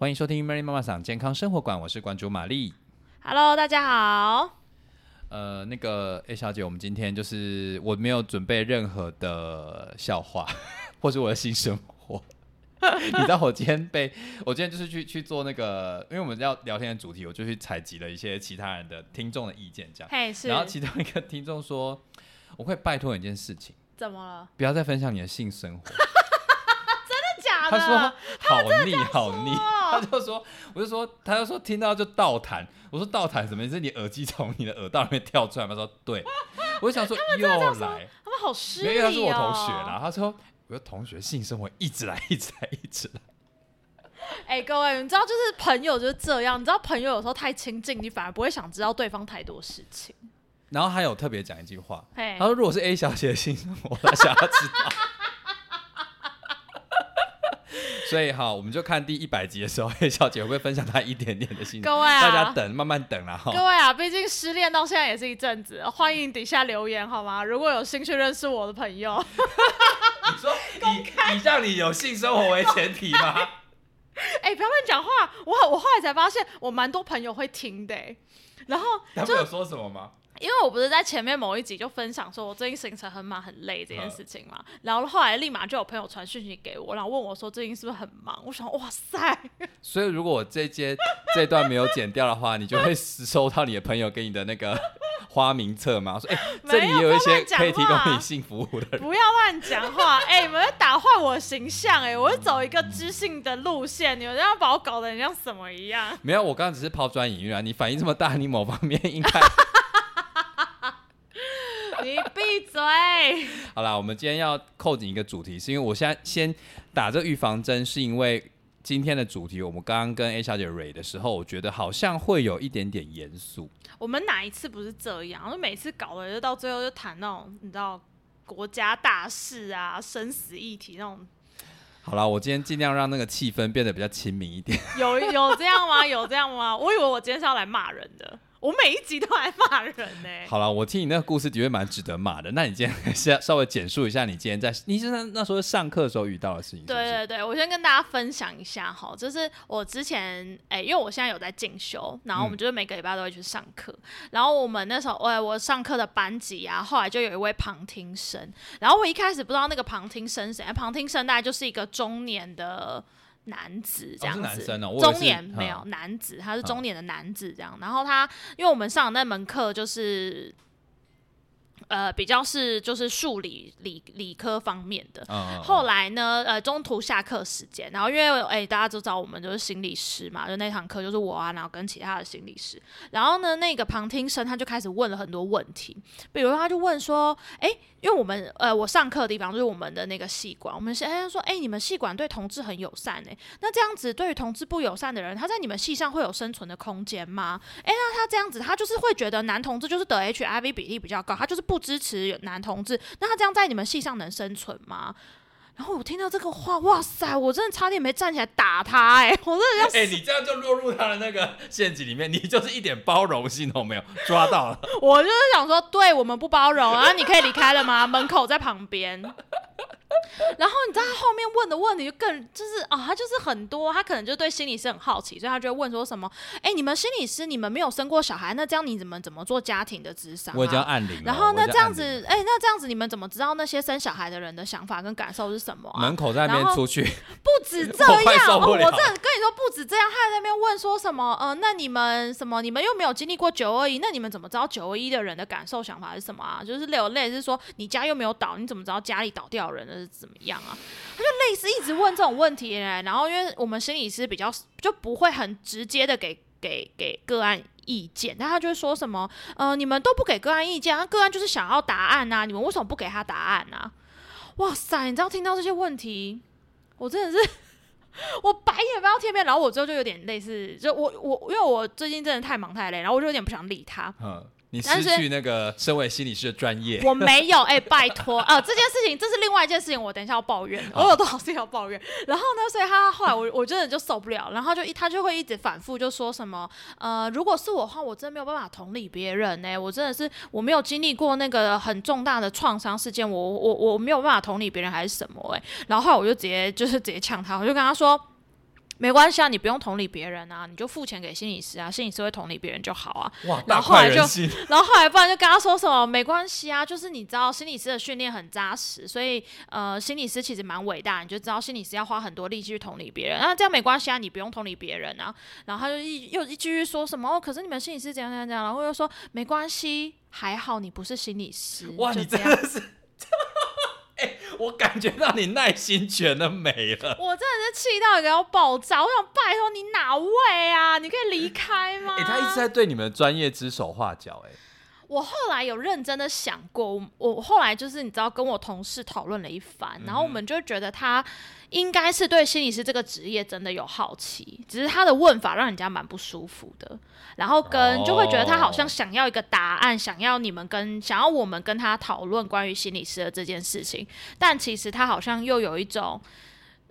欢迎收听 Mary 妈妈桑健康生活馆，我是馆主玛丽。Hello，大家好。呃，那个 A 小姐，我们今天就是我没有准备任何的笑话，或是我的性生活。你知道我今天被我今天就是去去做那个，因为我们要聊天的主题，我就去采集了一些其他人的听众的意见，这样。然后其中一个听众说，我会拜托你一件事情，怎么了？不要再分享你的性生活。真的假的？他说好腻好腻，他就说，我就说，他就说听到就倒弹。我说倒弹什么意思？你耳机从你的耳道里面跳出来吗？他说对。我就想说又来，他们好失因礼哦。为他是我同学啦。他说我的同学性生活一直来一直来一直来。哎、各位，你知道就是朋友就是这样，你知道朋友有时候太亲近，你反而不会想知道对方太多事情。然后他有特别讲一句话，他说如果是 A 小姐的性生活，他想要知道。所以哈，我们就看第一百集的时候，A 小姐会不会分享她一点点的心声？各位啊大家等，慢慢等啦哈。各位啊，毕竟失恋到现在也是一阵子，欢迎底下留言好吗？如果有兴趣认识我的朋友，你说 以以让你有性生活为前提吗？哎、不要乱讲话。我我后来才发现，我蛮多朋友会听的、欸然后他们有说什么吗？因为我不是在前面某一集就分享说我最近行程很忙很累这件事情嘛，然后后来立马就有朋友传讯息给我，然后问我说最近是不是很忙？我想哇塞，所以如果我这节这段没有剪掉的话，你就会收到你的朋友给你的那个 花名册嘛？说哎、这里也有一些可以提供你性服务的人。不要乱讲话，哎、你们在打坏我形象、哎，我是走一个知性的路线，你们这样把我搞得很像什么一样？没有，我刚刚只是抛砖引玉啊。你反应这么大，你某方面应该你闭嘴！好啦。我们今天要扣紧一个主题，是因为我现在先打这预防针，是因为今天的主题我们刚刚跟 A 小姐蕊的时候，我觉得好像会有一点点严肃。我们哪一次不是这样？就每次搞的就到最后就谈那种你知道国家大事啊、生死议题那种，好了，我今天尽量让那个气氛变得比较亲民一点。有有这样吗？有这样吗？我以为我今天是要来骂人的，我每一集都来骂人呢、好了，我听你那个故事的确蛮值得骂的。那你今天还是要稍微简述一下你今天在你是那那时候上课的时候遇到的事情是不是？对对对，我先跟大家分享一下哈，就是我之前哎、因为我现在有在进修，然后我们就是每个礼拜都会去上课，然后我们那时候我我上课的班级啊，后来就有一位旁听生，然后我一开始不知道那个旁听生是谁，旁听生大概就是一个中年的。男子这样子，哦男生哦我以为中年没有男子，他是中年的男子这样。然后他，因为我们上的那门课就是，呃，比较是就是数理理理科方面的，后来呢，呃，中途下课时间，然后因为哎、大家都知道我们就是心理师嘛，就那堂课就是我啊，然后跟其他的心理师，然后呢，那个旁听生他就开始问了很多问题，比如他就问说，哎、因为我们呃，我上课的地方就是我们的那个系馆，我们是哎、他说，哎、你们系馆对同志很友善哎、那这样子对于同志不友善的人，他在你们系上会有生存的空间吗？哎、那他这样子，他就是会觉得男同志就是得 HIV 比例比较高，他就是不支持男同志，那他这样在你们系上能生存吗？然后我听到这个话，哇塞，我真的差点没站起来打他、哎，我真的要哎、你这样就落入他的那个陷阱里面，你就是一点包容性都没有，抓到了。我就是想说，对我们不包容，然后你可以离开了吗？门口在旁边。然后你知道他后面问的问题就更就是啊，他就是很多，他可能就对心理师很好奇，所以他就会问说什么，哎，你们心理师你们没有生过小孩，那这样你怎么怎么做家庭的智商、啊？我已经要按铃了。然后呢，我已经这样子，哎、那这样子你们怎么知道那些生小孩的人的想法跟感受是什么啊？门口在那边出去，不止这样，我这 跟你说不止这样，他还在那边问说什么？呃，那你们什么？你们又没有经历过九二一，那你们怎么知道九二一的人的感受想法是什么啊？就是有类似说你家又没有倒，你怎么知道家里倒掉的人的是怎么样啊？他就类似一直问这种问题、然后因为我们心理师比较就不会很直接的给给给个案意见，但他就会说什么呃，你们都不给个案意见，那个案就是想要答案呐、你们为什么不给他答案啊？哇塞，你知道听到这些问题，我真的是。我白眼翻到天边，然后我之后就有点类似，就我我因为我最近真的太忙太累，然后我就有点不想理他。嗯，你是失去那个身为心理师的专业。我没有，哎、拜托，呃，这件事情这是另外一件事情，我等一下要抱怨，我有多少事情要抱怨。然后呢，所以他后来我我真的就受不了，然后就一他就会一直反复就说什么，呃，如果是我的话，我真的没有办法同理别人呢、我真的是我没有经历过那个很重大的创伤事件，我我我没有办法同理别人还是什么哎、然后后来我就直接就是直接呛他，我就跟他说。没关系啊，你不用同理别人啊，你就付钱给心理师啊，心理师会同理别人就好啊。哇，然后后来就。然后后来不然就跟他说什么没关系啊，就是你知道心理师的训练很扎实，所以呃心理师其实蛮伟大，你就知道心理师要花很多力气去同理别人，那这样没关系啊，你不用同理别人啊。然后他就一又一继续说什么哦，可是你们心理师怎样怎样怎样，然后又说没关系，还好你不是心理师，哇，你就这样。真的是，哎、我感觉到你耐心全都没了。我真的是气到一个要爆炸！我想拜托你哪位啊？你可以离开吗？哎、他一直在对你们的专业指手画脚、哎，我后来有认真的想过，我我后来就是你知道跟我同事讨论了一番，然后我们就觉得他应该是对心理师这个职业真的有好奇，只是他的问法让人家蛮不舒服的，然后跟就会觉得他好像想要一个答案，想要你们跟想要我们跟他讨论关于心理师的这件事情，但其实他好像又有一种。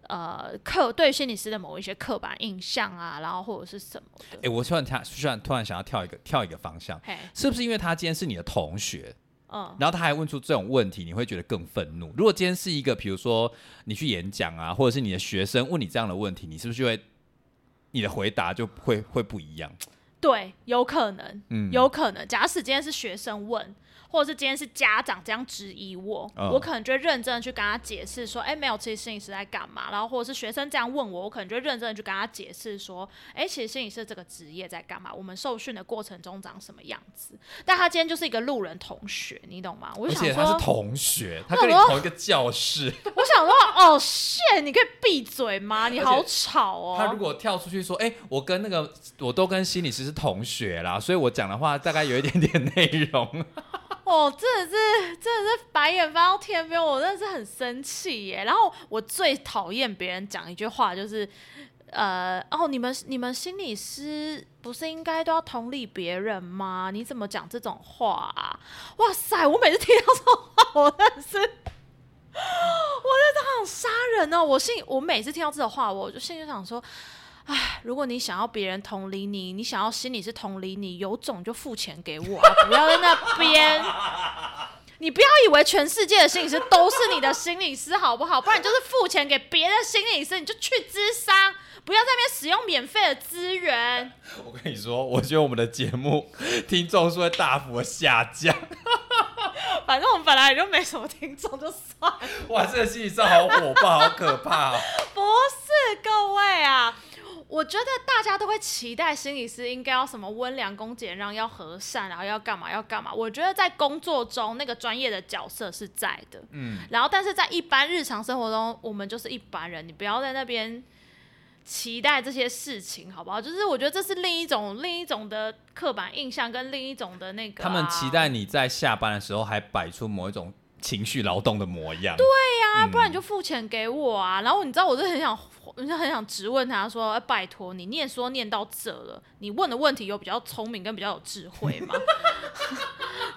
呃，刻对心理师的某一些刻板印象啊，然后或者是什么哎、的，我突然突然突然突然想要跳一个跳一个方向，嘿，是不是因为他今天是你的同学，嗯，然后他还问出这种问题，你会觉得更愤怒？如果今天是一个，比如说你去演讲啊，或者是你的学生问你这样的问题，你是不是就会你的回答就会会不一样？对，有可能，嗯有可能。假使今天是学生问，或者是今天是家长这样质疑我，嗯我可能就会认真的去跟他解释说，哎、没有，其实心理师在干嘛？然后或者是学生这样问我，我可能就会认真的去跟他解释说，哎、其实心理师这个职业在干嘛？我们受训的过程中长什么样子？但他今天就是一个路人同学，你懂吗？我而就想说且他是，同学，他跟你同一个教室。我想说，哦，shit，你可以闭嘴吗？你好吵哦！他如果跳出去说：“哎、我跟那个我都跟心理师是同学啦，所以我讲的话大概有一点点内容。哦，真的是真的是白眼翻到天边，我真的是很生气耶。然后我最讨厌别人讲一句话，就是呃，哦，你们你们心理师不是应该都要同理别人吗？你怎么讲这种话啊？哇塞，我每次听到这种话，我真的是。我在当场杀人哦！我心我每次听到这种话，我就心里想说，唉，如果你想要别人同理你，你想要心里是同理你，有种就付钱给我啊！不要在那边，你不要以为全世界的心理师都是你的心理师，好不好？不然你就是付钱给别的心理师，你就去咨商，不要在那边使用免费的资源。我跟你说，我觉得我们的节目听众数会大幅的下降。反正我们本来也就没什么听众，就算了。哇，这个心理师好火爆，好可怕哦！不是各位啊，我觉得大家都会期待心理师应该要什么温良恭俭让，要和善，然后要干嘛要干嘛。我觉得在工作中那个专业的角色是在的，嗯，然后但是在一般日常生活中，我们就是一般人，你不要在那边。期待这些事情，好不好？就是我觉得这是另一种另一种的刻板印象，跟另一种的那个啊、他们期待你在下班的时候还摆出某一种情绪劳动的模样。对呀、嗯不然你就付钱给我啊。然后你知道，我是很想，我就很想质问他说：“哎拜托你，念书念到这了，你问的问题有比较聪明跟比较有智慧吗？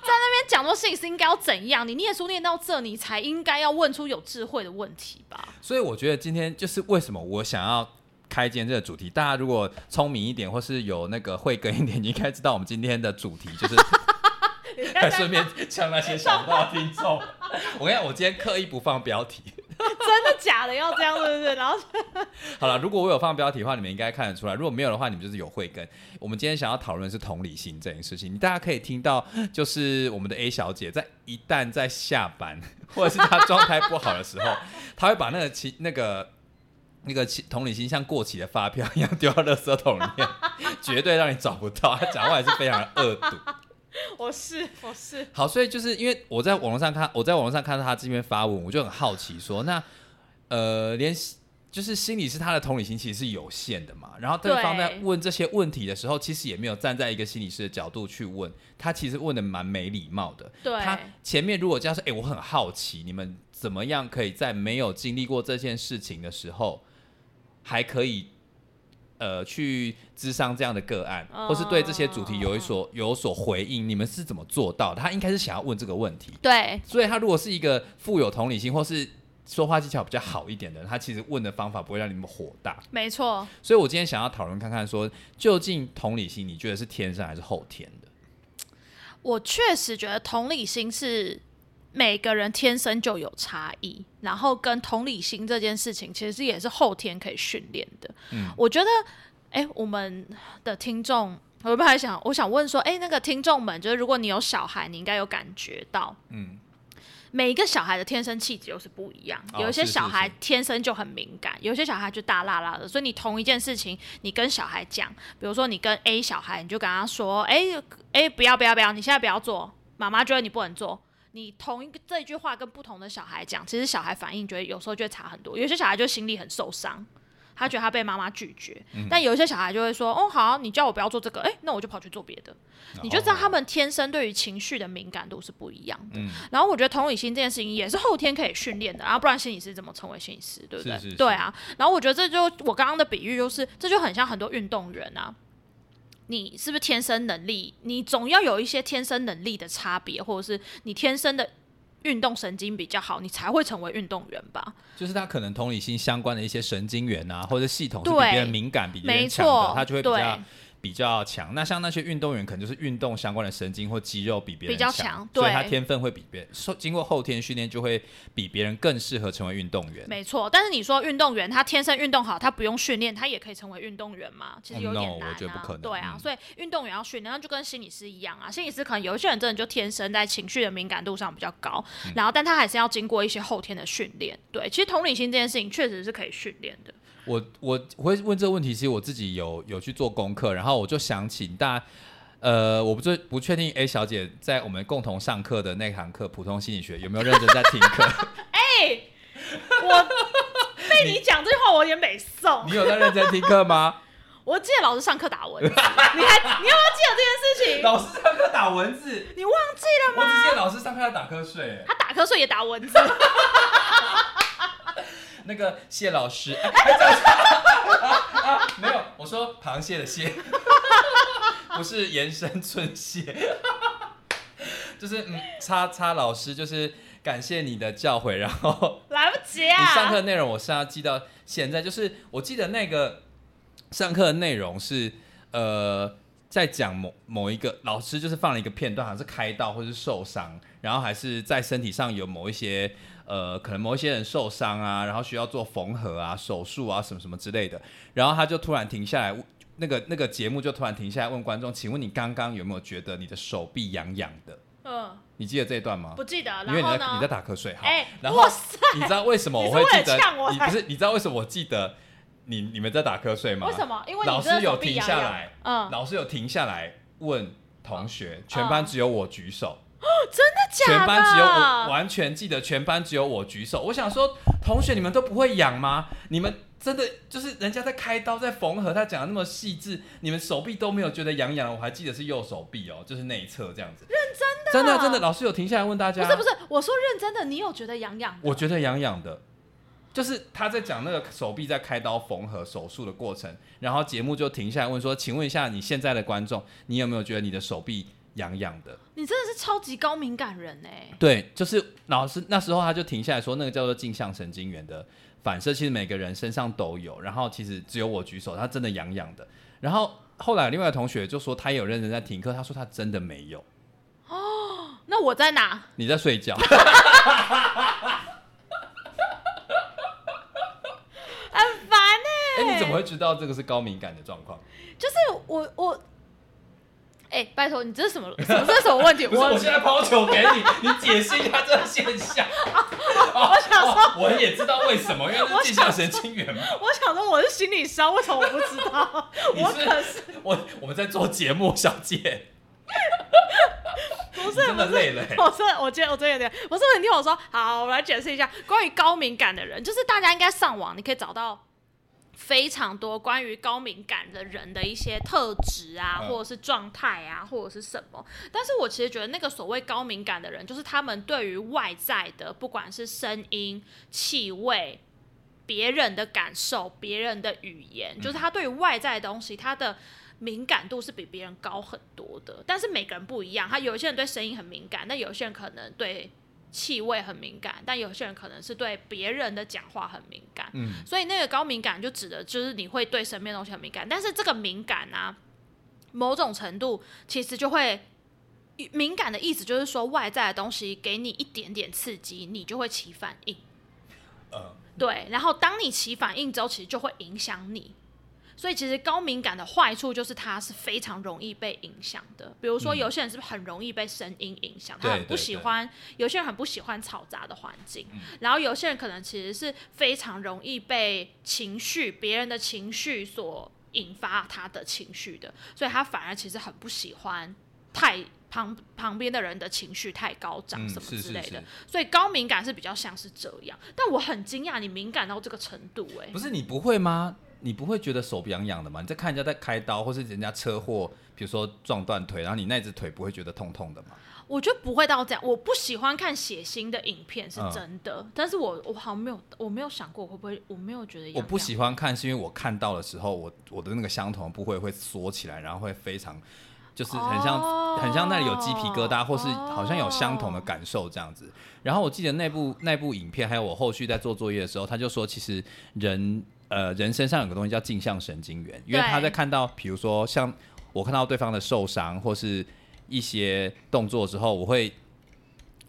在那边讲说心理师应该要怎样？你念书念到这，你才应该要问出有智慧的问题吧？所以我觉得今天就是为什么我想要开今天这个主题。大家如果聪明一点，或是有那个慧根一点，你应该知道我们今天的主题就是 还 顺便向那些想不到的听众。我跟你讲，我今天刻意不放标题。真的假的要这样，对不对？然后 好了，如果我有放标题的话，你们应该看得出来；如果没有的话，你们就是有慧根。我们今天想要讨论是同理心这件事情，大家可以听到，就是我们的 A 小姐在一旦在下班或者是她状态不好的时候，她会把那个其那个。那个同理心像过期的发票一样丢到垃圾桶里面，绝对让你找不到。她讲话也是非常的恶毒。我是我是，好，所以就是因为我在网络上看，我在网络上看到他这边发文，我就很好奇说，那呃，连就是心理师他的同理心其实是有限的嘛，然后对方在问这些问题的时候，其实也没有站在一个心理师的角度去问，他其实问的蛮没礼貌的。对他前面如果这样说，哎、我很好奇，你们怎么样可以在没有经历过这件事情的时候，还可以呃去咨商这样的个案，或是对这些主题有一所有所回应，你们是怎么做到的？他应该是想要问这个问题，对所以他如果是一个富有同理心或是说话技巧比较好一点的人，他其实问的方法不会让你们火大。没错。所以我今天想要讨论看看说究竟同理心你觉得是天生还是后天的？我确实觉得同理心是每个人天生就有差异，然后跟同理心这件事情，其实也是后天可以训练的。嗯，我觉得，哎，我们的听众，我本来想，我想问说，哎，那个听众们，就是如果你有小孩，你应该有感觉到，嗯，每一个小孩的天生气质又是不一样，哦有一些小孩天生就很敏感，有些小孩就大辣辣的，所以你同一件事情，你跟小孩讲，比如说你跟 A 小孩，你就跟他说，哎哎，不要不要不要，你现在不要做，妈妈觉得你不能做。你同一个这一句话跟不同的小孩讲，其实小孩反应觉得有时候就会差很多。有些小孩就心里很受伤，他觉得他被妈妈拒绝，嗯但有一些小孩就会说：“哦，好，你叫我不要做这个，哎、那我就跑去做别的。”你就知道他们天生对于情绪的敏感度是不一样的。嗯然后我觉得同理心这件事情也是后天可以训练的，然后不然心理师怎么成为心理师，对不对？是是是对啊。然后我觉得这就我刚刚的比喻就是，这就很像很多运动员啊。你是不是天生能力？你总要有一些天生能力的差别，或者是你天生的运动神经比较好，你才会成为运动员吧？就是他可能同理心相关的一些神经元啊，或者系统是比别人敏感、比别人强的，，他就会比较比较强。那像那些运动员，可能就是运动相关的神经或肌肉比别人比较强强，所以他天分会比别人受经过后天训练，就会比别人更适合成为运动员。没错，但是你说运动员他天生运动好，他不用训练，他也可以成为运动员吗？其实有 Oh, 点难、啊我觉得不可能对啊，嗯所以运动员要训练，那就跟心理师一样啊。心理师可能有一些人真的就天生在情绪的敏感度上比较高，嗯然后但他还是要经过一些后天的训练。对，其实同理心这件事情确实是可以训练的。我我我会问这个问题，其实我自己有有去做功课，然后我就想起大家，呃，我不最不确定 A 小姐在我们共同上课的那堂课普通心理学有没有认真在听课？哎、我 被你讲这句话，我有点美送。你有在认真听课吗？我记得老师上课打蚊子，你还你要不要记得这件事情？老师上课打蚊子，你忘记了吗？我只记得老师上课在打瞌睡。他打瞌睡也打蚊子。那个谢老师，哎哎这样子啊啊没有，我说螃蟹的蟹，不是延伸寸蟹，就是嗯，叉叉老师，就是感谢你的教诲，然后来不及啊你啊！上课的内容我是要记到现在，就是我记得那个上课的内容是呃。在讲某某一个老师就是放了一个片段，好像是开刀或是受伤，然后还是在身体上有某一些呃，可能某一些人受伤啊，然后需要做缝合啊、手术啊什么什么之类的，然后他就突然停下来，那个那个节目就突然停下来问观众：“请问你刚刚有没有觉得你的手臂痒痒的嗯，？”你记得这一段吗？不记得。因为？你在你在打瞌睡，好，哎、然后哇塞，你知道为什么我会记得你不是你知道为什么我记得你你们在打瞌睡吗？为什么？因为老师有停下来，嗯，老师有停下来问同学，全班只有我举手，真的假的全班只有我完全记得，全班只有我举手。我想说，同学你们都不会痒吗？你们真的就是人家在开刀在缝合，他讲的那么细致，你们手臂都没有觉得痒痒，我还记得是右手臂哦，就是内侧这样子。认真的，真的真的，老师有停下来问大家，不是不是，我说认真的，你有觉得痒痒？我觉得痒痒的，就是他在讲那个手臂在开刀缝合手术的过程，然后节目就停下来问说：“请问一下，你现在的观众，你有没有觉得你的手臂痒痒的你真的是超级高敏感人哎、？”对，就是老师那时候他就停下来说，那个叫做镜像神经元的反射，其实每个人身上都有，然后其实只有我举手，他真的痒痒的。然后后来另外同学就说他也有认真在听课，他说他真的没有，哦那我在哪？你在睡觉。很烦哎、哎、你怎么会知道这个是高敏感的状况？就是我我，哎、拜托你这是什么？什么这是什么问题？不是，我现在抛球给你，你解释一下这个现象。我想说我也知道为什么，因为是镜像神经元嘛。我想说我是心理商，为什么我不知道？我可是我我们在做节目，小姐。不是你真的累了、欸。我真，我今天我真的有点，不是你听我说，好，我来解释一下关于高敏感的人，就是大家应该上网，你可以找到非常多关于高敏感的人的一些特质啊，嗯或者是状态啊，或者是什么。但是我其实觉得那个所谓高敏感的人，就是他们对于外在的，不管是声音、气味。别人的感受，别人的语言，就是他对于外在的东西，他的敏感度是比别人高很多的。但是每个人不一样，他有一些人对声音很敏感，但有些人可能对气味很敏感，但有些人可能是对别人的讲话很敏感。嗯，所以那个高敏感就指的就是你会对身边的东西很敏感，但是这个敏感啊，某种程度其实就会敏感的意思就是说，外在的东西给你一点点刺激，你就会起反应。呃，对，然后当你起反应之后，其实就会影响你。所以其实高敏感的坏处就是它是非常容易被影响的。比如说，嗯有些人是不是很容易被声音影响？对他很不喜欢，有些人很不喜欢嘈杂的环境。嗯然后有些人可能其实是非常容易被情绪、别人的情绪所引发他的情绪的，所以他反而其实很不喜欢太旁旁边的人的情绪太高涨嗯什么之类的。是所以高敏感是比较像是这样，但我很惊讶你敏感到这个程度、欸，不是你不会吗？你不会觉得手痒痒的吗？你在看人家在开刀，或是人家车祸，比如说撞断腿，然后你那只腿不会觉得痛痛的吗？我觉得不会到这样。我不喜欢看血腥的影片，是嗯真的。但是我我好像没有，我没有想过会不会，我没有觉得痒痒我不喜欢看，是因为我看到的时候，我我的那个相同的部位会缩起来，然后会非常，就是很像、哦很像那里有鸡皮疙瘩，或是哦好像有相同的感受这样子。然后我记得那部那部影片，还有我后续在做作业的时候，他就说，其实人呃人身上有个东西叫镜像神经元，因为他在看到，比如说像我看到对方的受伤或是一些动作之后，我会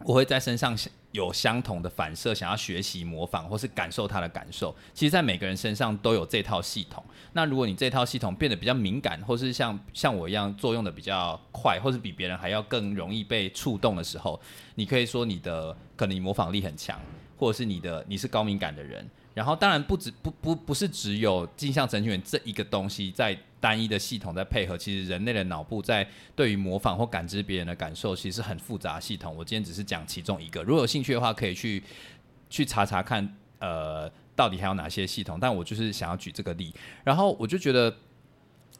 我会在身上有相同的反射，想要学习模仿或是感受他的感受。其实，在每个人身上都有这套系统。那如果你这套系统变得比较敏感，或是像像我一样作用的比较快，或是比别人还要更容易被触动的时候，你可以说你的可能模仿力很强，或者是你的你是高敏感的人。然后，当然不止不不不是只有镜像神经元这一个东西在单一的系统在配合，其实人类的脑部在对于模仿或感知别人的感受，其实是很复杂系统。我今天只是讲其中一个，如果有兴趣的话，可以去去查查看，呃，到底还有哪些系统。但我就是想要举这个例，然后我就觉得。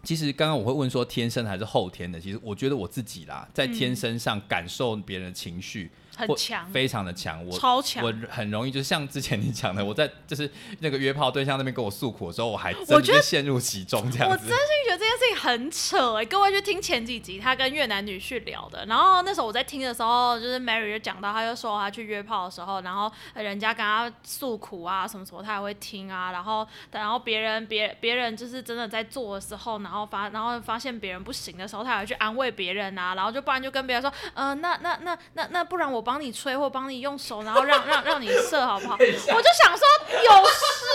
其实刚刚我会问说天生还是后天的，其实我觉得我自己啦，在天生上感受别人的情绪，很强，非常的强。我超强。我很容易就是像之前你讲的，我在就是那个约炮对象那边跟我诉苦的时候，我还真的我觉得陷入其中这样子。我真心觉得这件事情很扯哎、各位去听前几集他跟越南女婿聊的，然后那时候我在听的时候，就是 Mary 就讲到，他就说他去约炮的时候，然后人家跟他诉苦啊什么什么，他也会听啊，然后然后别人别别人就是真的在做的时候，然后发然后发现别人不行的时候，他还会去安慰别人啊，然后就不然就跟别人说，呃，那那那那那不然我帮你吹或帮你用手，然后让让让你射好不好？我就想说有事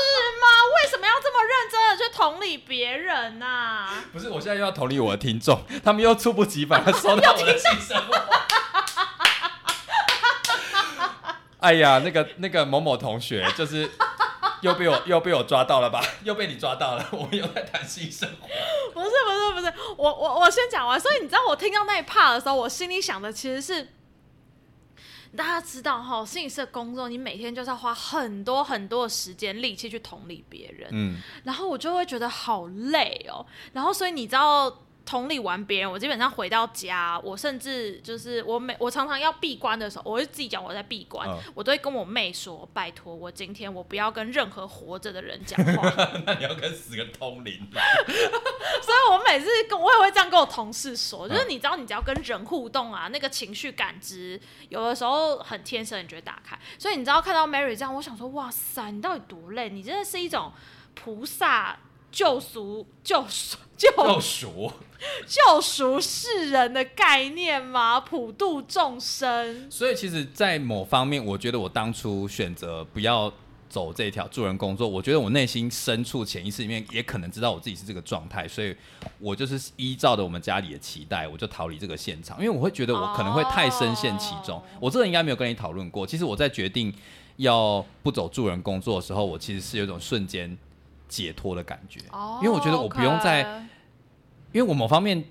吗？为什么要这么认真的去同理别人呐、不是，我现在又要同理我的听众，他们又猝不及防的收到我的性生活。哎呀，那个那个某某同学，就是又被我又被我抓到了吧？又被你抓到了，我们又在谈性生活。不是不是不是，我我我先讲完。所以你知道我听到那一 part 的时候，我心里想的其实是，大家知道哈，心理师的工作，你每天就是要花很多很多的时间力气去同理别人，嗯，然后我就会觉得好累哦。然后所以你知道。同理完别人，我基本上回到家，我甚至就是我每我常常要闭关的时候，我会自己讲我在闭关，嗯我都会跟我妹说，拜托我今天我不要跟任何活着的人讲话。那你要跟死人通灵吗？所以我每次跟我也会这样跟我同事说，嗯就是你知道，你只要跟人互动啊，那个情绪感知有的时候很天生，你就会打开。所以你知道看到 Mary 这样，我想说，哇塞，你到底多累？你真的是一种菩萨救赎、救赎、救救赎。救赎世人的概念吗？普度众生。所以其实，在某方面，我觉得我当初选择不要走这条助人工作，我觉得我内心深处潜意识里面也可能知道我自己是这个状态，所以我就是依照着我们家里的期待，我就逃离这个现场，因为我会觉得我可能会太深陷其中。哦我这个应该没有跟你讨论过。其实我在决定要不走助人工作的时候，我其实是有一种瞬间解脱的感觉，哦因为我觉得我不用再因为我某方面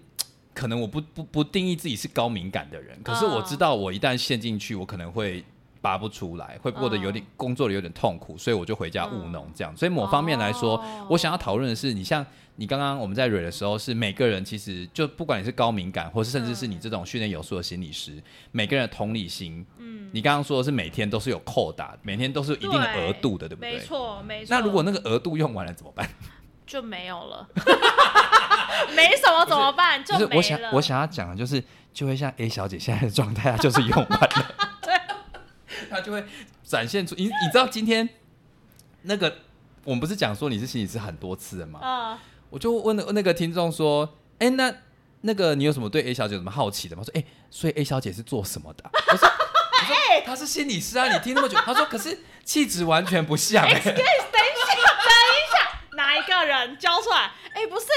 可能我不不不定义自己是高敏感的人，可是我知道我一旦陷进去，我可能会拔不出来，会过得有点、工作的有点痛苦，所以我就回家务农这样。所以某方面来说，哦我想要讨论的是，你像你刚刚我们在蕊的时候，是每个人其实就不管你是高敏感，或是甚至是你这种训练有素的心理师，每个人的同理心，嗯，你刚刚说的是每天都是有扣打，每天都是有一定的额度的，对不对没对？错没错。那如果那个额度用完了怎么办？就没有了，没什么怎么办？就是我想了。我想要讲的就是，就会像 A 小姐现在的状态，她就是用完了，对，她就会展现出你你知道今天那个我们不是讲说你是心理师很多次的吗？嗯，我就问了那个听众说，哎、那那个你有什么对 A 小姐有什么好奇的吗？”我说：“哎、所以 A 小姐是做什么的啊、我说：“我说她是心理师啊，你听那么久。”他说：“可是气质完全不像、哎人教出来？哎、不是，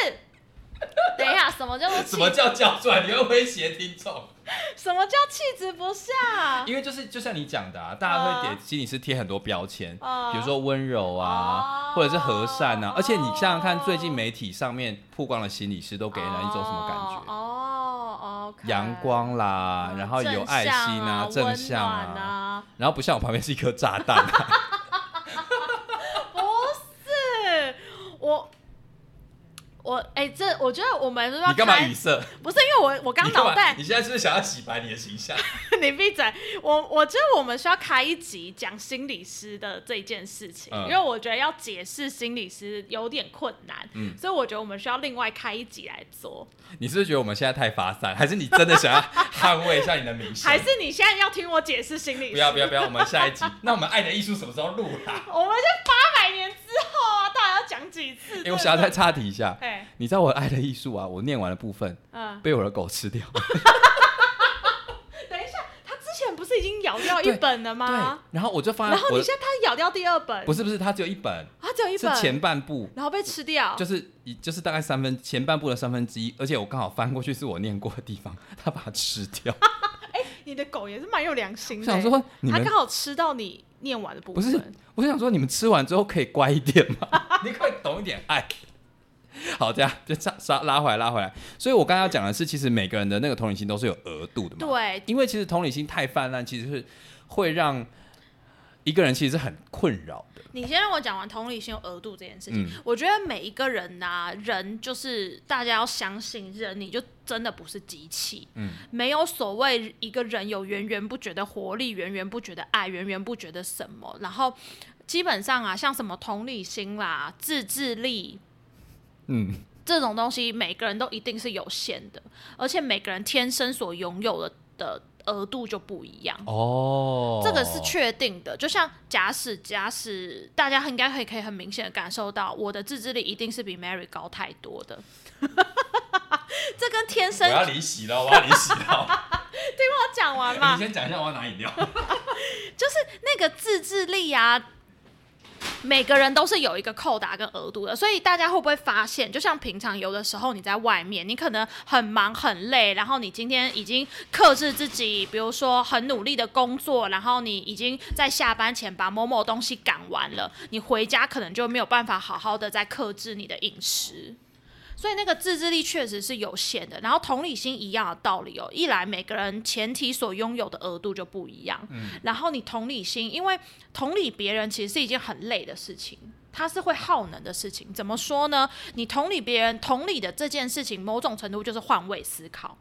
等一下，什么叫做气什么叫叫出来？你会威胁听众？什么叫气质不下？因为就是就像你讲的啊，大家会给心理师贴很多标签，嗯比如说温柔啊，哦或者是和善啊。而且你想想看，最近媒体上面曝光的心理师都给人一种什么感觉？哦哦，阳光啦，然后有爱心啊，正正向温暖啊，啊，然后不像我旁边是一颗炸弹、啊。不是我。我哎、这我觉得我们要你干嘛开语塞？不是因为我我刚脑袋，你现在是不是想要洗白你的形象？你闭嘴！我我觉得我们需要开一集讲心理师的这件事情，嗯因为我觉得要解释心理师有点困难，嗯所以我觉得我们需要另外开一集来做。你是不是觉得我们现在太发散，还是你真的想要 捍卫一下你的名声？还是你现在要听我解释心理师？不要不要不要，我们下一集。那我们爱的艺术什么时候录啦？我们就八百年之后啊，到底要讲几次？哎、我想要再插题一下，哎，你知道我爱的艺术啊，我念完了部分嗯，被我的狗吃掉。等一下，他之前不是已经咬掉一本了 对吗？，然后我就放在然后你现在他咬掉第二本，不是不是，它只有一本，他只有一本，是前半部，然后被吃掉，就是一就是大概三分前半部的三分之一，而且我刚好翻过去是我念过的地方，它把它吃掉。你的狗也是蛮有良心的欸。想说你们他刚好吃到你念完的部分，不是，我是想说你们吃完之后可以乖一点吗？你可以懂一点爱。好，这样就拉拉拉回来，拉回来。所以我刚刚要讲的是，其实每个人的那个同理心都是有额度的嘛。对，因为其实同理心太泛滥，其实是会让一个人其实是很困扰的。你先让我讲完同理心有额度这件事情。嗯我觉得每一个人呐、人就是大家要相信人，你就真的不是机器。嗯，没有所谓一个人有源源不绝的活力、源源不绝的爱、源源不绝的什么。然后基本上啊，像什么同理心啦、自制力，嗯，这种东西，每个人都一定是有限的，而且每个人天生所拥有的的额度就不一样。哦，这个是确定的，就像假使假使大家应该可以可以很明显的感受到，我的自制力一定是比 Mary 高太多的。这跟天生我生要离席了，我要离席了。听我讲完嘛你，先讲一下，我要拿饮料。就是那个自制力啊，每个人都是有一个扣打跟额度的，所以大家会不会发现，就像平常有的时候你在外面，你可能很忙很累，然后你今天已经克制自己，比如说很努力的工作，然后你已经在下班前把某某东西赶完了，你回家可能就没有办法好好的再克制你的饮食。所以那个自制力确实是有限的，然后同理心一样的道理哦。一来每个人前提所拥有的额度就不一样，然后你同理心，因为同理别人其实是一件很累的事情，它是会耗能的事情。怎么说呢？你同理别人，同理的这件事情，某种程度就是换位思考。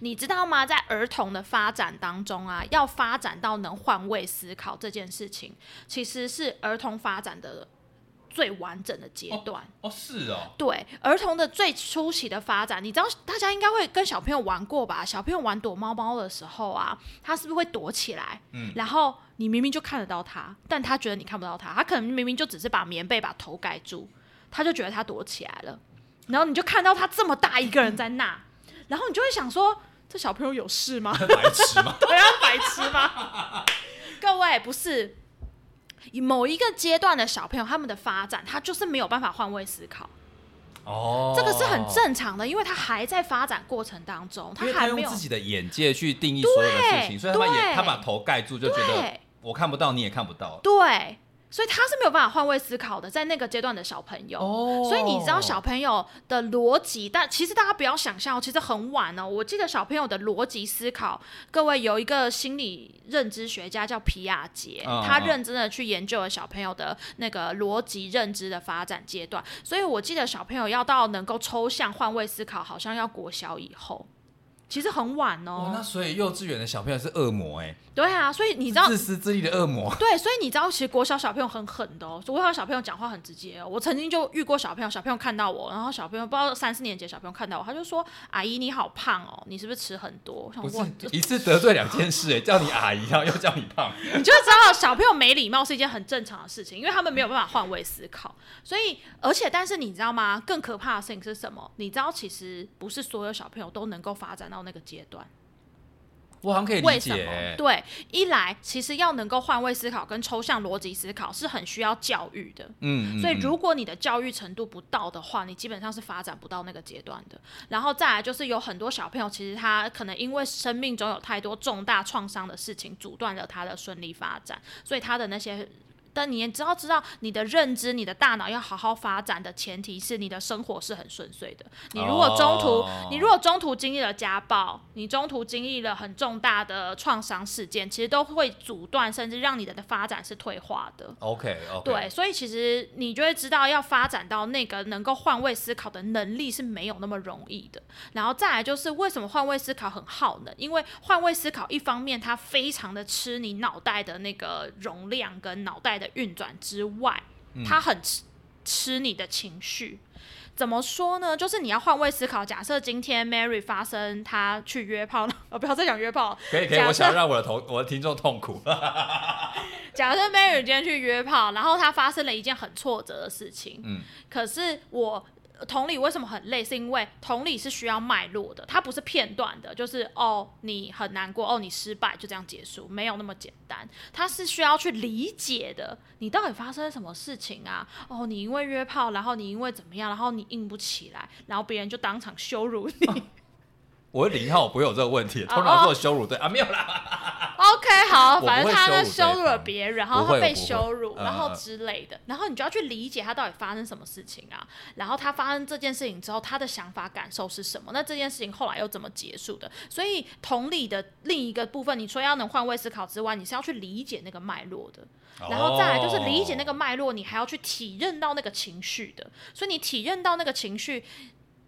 你知道吗？在儿童的发展当中啊，要发展到能换位思考这件事情，其实是儿童发展的最完整的阶段。哦，是哦，对儿童的最初期的发展，你知道大家应该会跟小朋友玩过吧？小朋友玩躲猫猫的时候啊，他是不是会躲起来？嗯然后你明明就看得到他，但他觉得你看不到他，他可能明明就只是把棉被把头盖住，他就觉得他躲起来了。然后你就看到他这么大一个人在那，然后你就会想说，这小朋友有事吗？白痴吗？对啊，白痴吗？各位不是。某一个阶段的小朋友，他们的发展，他就是没有办法换位思考。哦，这个是很正常的，因为他还在发展过程当中，他还没有用自己的眼界去定义所有的事情，所以他把眼他把头盖住，就觉得我看不到，你也看不到。对，所以他是没有办法换位思考的，在那个阶段的小朋友。哦所以你知道小朋友的逻辑，但其实大家不要想象哦，其实很晚哦。我记得小朋友的逻辑思考，各位有一个心理认知学家叫皮亚杰，他认真的去研究了小朋友的那个逻辑认知的发展阶段。所以我记得小朋友要到能够抽象换位思考，好像要国小以后。其实很晚哦，那哦。所以幼稚园的小朋友是恶魔哎、对啊，所以你知道自私自利的恶魔。对，所以你知道，其实国小小朋友很狠的哦。国小小朋友讲话很直接哦。我曾经就遇过小朋友，小朋友看到我，然后小朋友不知道三四年级小朋友看到我，他就说：“阿姨你好胖哦，你是不是吃很多？”我想不是哇，一次得罪两件事哎、叫你阿姨，然后又 叫你胖。你就知道小朋友没礼貌是一件很正常的事情，因为他们没有办法换位思考。所以，而且但是你知道吗？更可怕的事情是什么？你知道，其实不是所有小朋友都能够发展到那个阶段。我好像可以理为什么？解欸、对，一来其实要能够换位思考跟抽象逻辑思考是很需要教育的。嗯，嗯所以，嗯如果你的教育程度不到的话，你基本上是发展不到那个阶段的。然后再来就是有很多小朋友，其实他可能因为生命中有太多重大创伤的事情，阻断了他的顺利发展，所以他的那些。但你也知道，知道你的认知、你的大脑要好好发展的前提是你的生活是很顺遂的。你如果中途，哦你如果中途经历了家暴，你中途经历了很重大的创伤事件，其实都会阻断，甚至让你的发展是退化的。OK OK，对，所以其实你就会知道，要发展到那个能够换位思考的能力是没有那么容易的。然后再来就是为什么换位思考很耗能？因为换位思考一方面它非常的吃你脑袋的那个容量跟脑袋的运转之外，它很吃吃你的情绪。怎么说呢？就是你要换位思考。假设今天 Mary 发生她去约炮了，呃，不要再讲约炮，可以可以，我想要让我的同我的听众痛苦。假设 Mary 今天去约炮，然后她发生了一件很挫折的事情，嗯，可是我同理为什么很累，是因为同理是需要脉络的，它不是片段的，就是哦你很难过，哦你失败就这样结束，没有那么简单，它是需要去理解的，你到底发生了什么事情啊？哦你因为约炮，然后你因为怎么样，然后你硬不起来，然后别人就当场羞辱你。我是零号，我不会有这个问题，通哦常做羞辱对啊，没有啦。OK，好，反正他呢羞辱了别人，然后他被羞辱，嗯然后嗯之类的，然后你就要去理解他到底发生什么事情啊，然后他发生这件事情之后，他的想法感受是什么？那这件事情后来又怎么结束的？所以同理的另一个部分，你说要能换位思考之外，你是要去理解那个脉络的。然后再来就是理解那个脉络，你还要去体认到那个情绪的，所以你体认到那个情绪，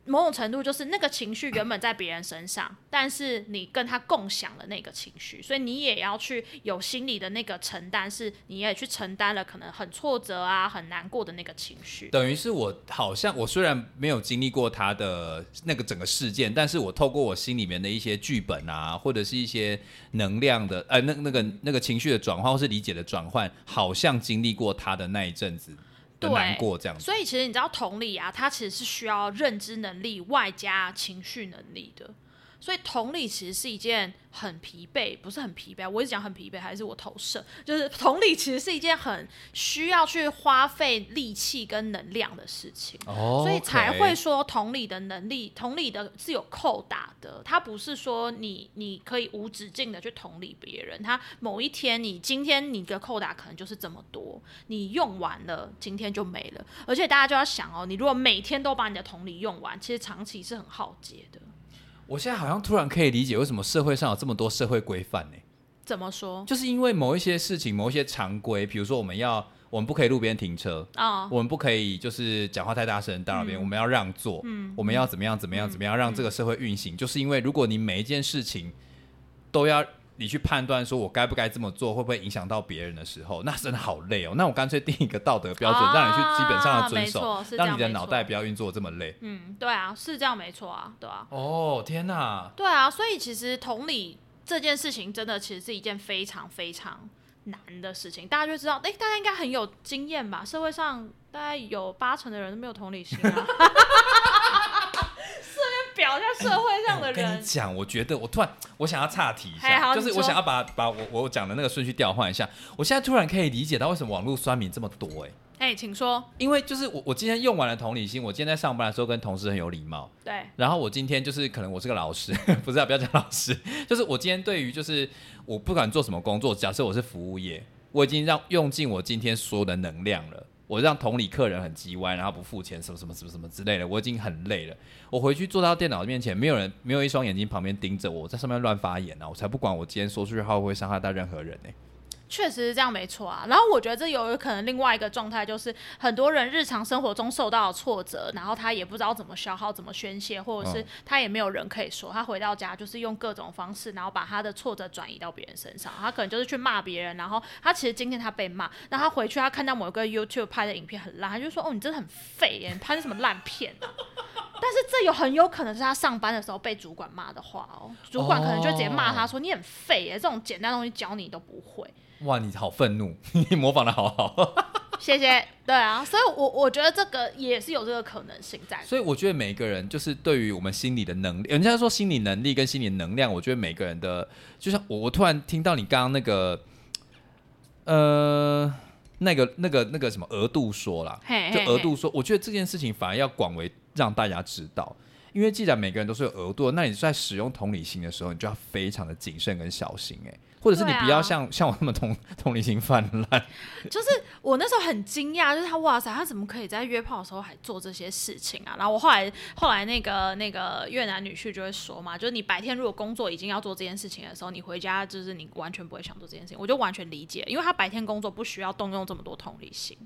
某种程度就是那个情绪原本在别人身上，但是你跟他共享了那个情绪，所以你也要去有心理的那个承担，是你也去承担了可能很挫折啊、很难过的那个情绪。等于是我好像我虽然没有经历过他的那个整个事件，但是我透过我心里面的一些剧本啊，或者是一些能量的呃那那个那个情绪的转换，或是理解的转换，好像经历过他的那一阵子对难过这样子。所以其实你知道同理啊，他其实是需要认知能力外加情绪能力的。所以同理其实是一件很疲惫，不是很疲惫。我一直讲很疲惫，还是我投射，就是同理其实是一件很需要去花费力气跟能量的事情。哦所以才会说同理的能力，同理的是有扣打的，它不是说你你可以无止境的去同理别人，它某一天你今天你的扣打可能就是这么多，你用完了，今天就没了，而且大家就要想哦，你如果每天都把你的同理用完，其实长期是很耗竭的。我现在好像突然可以理解为什么社会上有这么多社会规范呢？怎么说？就是因为某一些事情、某一些常规，比如说我们要我们不可以路边停车，啊？我们不可以就是讲话太大声打扰别人，我们要让座，嗯。我们要怎么样怎么样怎么样让这个社会运行，就是因为如果你每一件事情都要你去判断说我该不该这么做，会不会影响到别人的时候，那真的好累哦。那我干脆定一个道德标准，啊让你去基本上的遵守让你的脑袋不要运作这么累。嗯，对啊，是这样没错啊，对啊。哦，天哪！对啊，所以其实同理这件事情，真的其实是一件非常非常难的事情。大家就知道，哎、大家应该很有经验吧？社会上大概有八成的人都没有同理心啊。表一下社会上的我跟人你，讲，我觉得我突然我想要岔题一下，就是我想要把把我我讲的那个顺序调换一下。我现在突然可以理解到为什么网络酸民这么多哎、哎、请说。因为就是我我今天用完了同理心，我今天在上班的时候跟同事很有礼貌，对，然后我今天就是可能我是个老师，不是啊，不要讲老师，就是我今天对于就是我不管做什么工作，假设我是服务业，我已经让用尽我今天所有的能量了。我让同理客人很叽歪，然后不付钱，什么什么什么什么之类的，我已经很累了。我回去坐到电脑面前，没有人，没有一双眼睛旁边盯着我，在上面乱发言呢！我才不管我今天说出去话会不会伤害到任何人呢、确实是这样，没错啊。然后我觉得这有可能另外一个状态，就是很多人日常生活中受到挫折，然后他也不知道怎么消耗、怎么宣泄，或者是他也没有人可以说，他回到家就是用各种方式，然后把他的挫折转移到别人身上。他可能就是去骂别人，然后他其实今天他被骂，那他回去他看到某个 YouTube 拍的影片很烂，他就说：“哦，你真的很废耶，你拍的什么烂片啊？”但是这有很有可能是他上班的时候被主管骂的话哦，主管可能就直接骂他说：“你很废耶，这种简单东西教你都不会。”哇，你好愤怒，你模仿的好好，谢谢。对啊，所以，我我觉得这个也是有这个可能性在。所以，我觉得每一个人就是对于我们心理的能力，人家说心理能力跟心理能量，我觉得每个人的，就像我，我突然听到你刚刚那个，呃，那个那个那个什么额度说了，就额度说，我觉得这件事情反而要广为让大家知道，因为既然每个人都是有额度，那你在使用同理心的时候，你就要非常的谨慎跟小心，哎。或者是你不要像 像我那么同同理心泛滥，就是我那时候很惊讶，就是他哇塞，他怎么可以在约炮的时候还做这些事情啊？然后我后来后来那个那个越南女婿就会说嘛，就是你白天如果工作已经要做这件事情的时候，你回家就是你完全不会想做这件事情，我就完全理解，因为他白天工作不需要动用这么多同理心。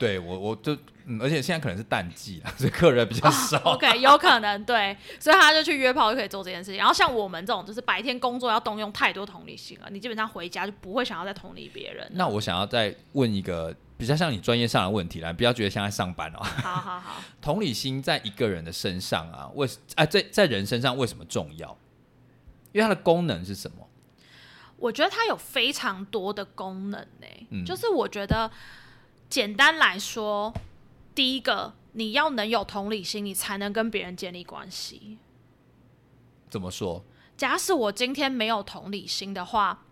对我，我就，嗯，而且现在可能是淡季了，所以客人比较少。OK，有可能对，所以他就去约炮就可以做这件事情。然后像我们这种，就是白天工作要动用太多同理心了，你基本上回家就不会想要再同理别人。那我想要再问一个比较像你专业上的问题来，不要觉得像在上班哦。好好好，同理心在一个人的身上啊，为啊在在人身上为什么重要？因为它的功能是什么？我觉得它有非常多的功能呢，就是我觉得。简单来说，第一个，你要能有同理心，你才能跟别人建立关系。怎么说？假使我今天没有同理心的话。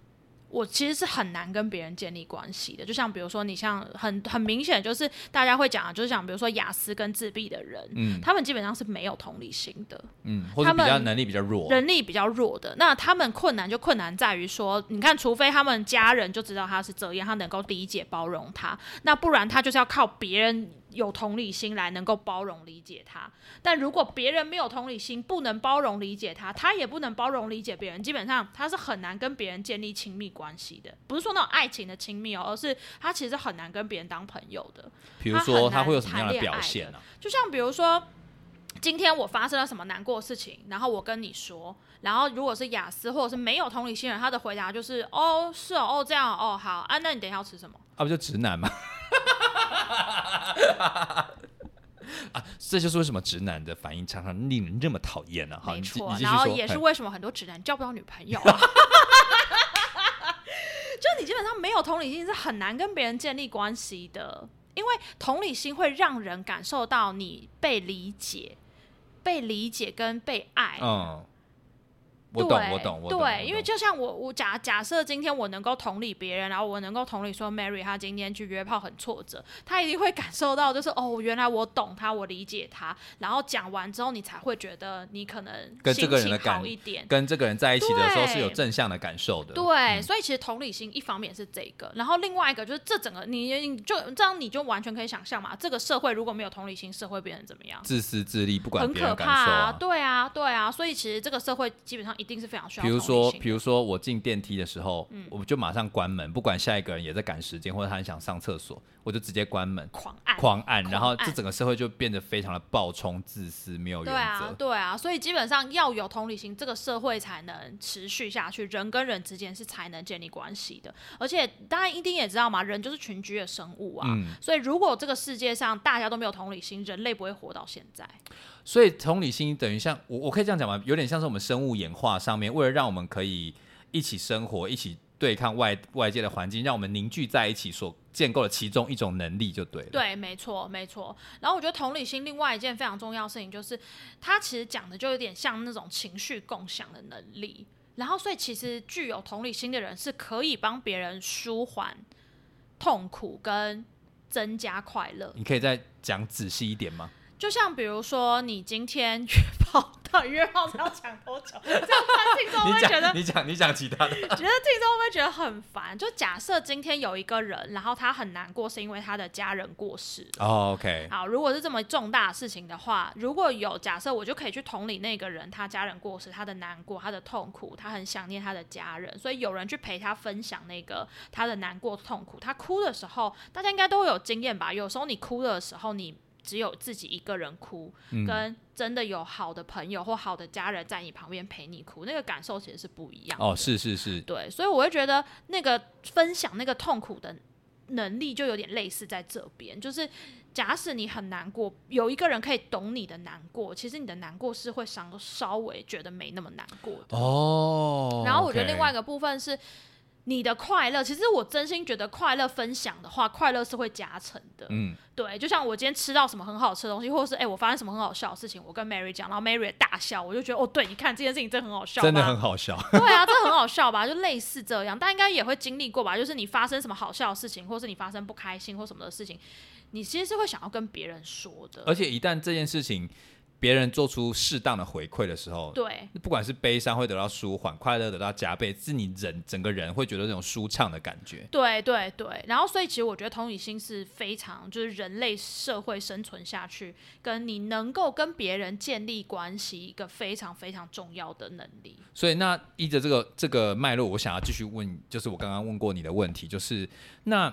我其实是很难跟别人建立关系的，就像比如说，你像很很明显就是大家会讲，就是讲比如说雅思跟自闭的人，嗯，他们基本上是没有同理心的，嗯，或者比较能力比较弱，能力比较弱的，那他们困难就困难在于说，你看，除非他们家人就知道他是这样，他能够理解包容他，那不然他就是要靠别人。有同理心来能够包容理解他，但如果别人没有同理心，不能包容理解他，他也不能包容理解别人，基本上他是很难跟别人建立亲密关系的。不是说那种爱情的亲密哦，而是他其实很难跟别人当朋友的。比如说他会有什么样的表现呢？就像比如说，今天我发生了什么难过的事情，然后我跟你说，然后如果是雅思或者是没有同理心人，他的回答就是哦，是哦，哦这样哦，好啊，那你等一下要吃什么？啊，不就直男吗？啊，这就是为什么直男的反应常常令人这么讨厌呢？没错，然后也是为什么很多直男交不到女朋友啊。就你基本上没有同理心，是很难跟别人建立关系的，因为同理心会让人感受到你被理解、被理解跟被爱。嗯。我懂，我懂，我懂。对，因为就像我，我假假设今天我能够同理别人，然后我能够同理说，Mary 她今天去约炮很挫折，她一定会感受到，就是哦，原来我懂她，我理解她。然后讲完之后，你才会觉得你可能跟这个人的好一点，跟这个人在一起的时候是有正向的感受的。对，所以其实同理心一方面是这个，然后另外一个就是这整个你你就这样你就完全可以想象嘛，这个社会如果没有同理心，社会变成怎么样？自私自利，不管很可怕啊！对啊，对啊，所以其实这个社会基本上一定是非常需要。比如说，比如说我进电梯的时候，我就马上关门，不管下一个人也在赶时间，或者他很想上厕所，我就直接关门，狂按，狂按，然后这整个社会就变得非常的暴冲、自私、没有原则。对啊，对啊，所以基本上要有同理心，这个社会才能持续下去，人跟人之间是才能建立关系的。而且大家一定也知道嘛，人就是群居的生物啊，所以如果这个世界上大家都没有同理心，人类不会活到现在。所以同理心等于像我，我可以这样讲吗？有点像是我们生物演化上面，为了让我们可以一起生活、一起对抗外外界的环境，让我们凝聚在一起所建构的其中一种能力，就对了。对，没错，没错。然后我觉得同理心另外一件非常重要的事情，就是它其实讲的就有点像那种情绪共享的能力。然后，所以其实具有同理心的人是可以帮别人舒缓痛苦跟增加快乐。你可以再讲仔细一点吗？就像比如说，你今天约炮，到底约炮是要讲多久？这样听众会觉得，你讲，你讲其他的。觉得听众会不会觉得很烦？就假设今天有一个人，然后他很难过，是因为他的家人过世。哦，OK，好，如果是这么重大的事情的话，如果有假设，我就可以去同理那个人，他家人过世，他的难过，他的痛苦，他很想念他的家人，所以有人去陪他分享那个他的难过痛苦。他哭的时候，大家应该都会有经验吧？有时候你哭的时候，你只有自己一个人哭，嗯跟真的有好的朋友或好的家人在你旁边陪你哭，那个感受其实是不一样的。哦，是是是，对，所以我会觉得那个分享那个痛苦的能力就有点类似在这边，就是假使你很难过，有一个人可以懂你的难过，其实你的难过是会稍稍微觉得没那么难过的。哦。然后我觉得另外一个部分是。你的快乐，其实我真心觉得快乐分享的话，快乐是会加成的。嗯，对，就像我今天吃到什么很好吃的东西，或者是哎、我发生什么很好笑的事情，我跟 Mary 讲，然后 Mary 大笑，我就觉得哦，对，你看这件事情真的很好笑吧，真的很好笑。对啊，这很好笑吧？就类似这样，大家应该也会经历过吧？就是你发生什么好笑的事情，或是你发生不开心或什么的事情，你其实是会想要跟别人说的。而且一旦这件事情别人做出适当的回馈的时候，对不管是悲伤会得到舒缓，快乐得到加倍，是你人整个人会觉得那种舒畅的感觉。对对对，然后所以其实我觉得同理心是非常，就是人类社会生存下去，跟你能够跟别人建立关系一个非常非常重要的能力。所以那依着这个这个脉络，我想要继续问，就是我刚刚问过你的问题，就是那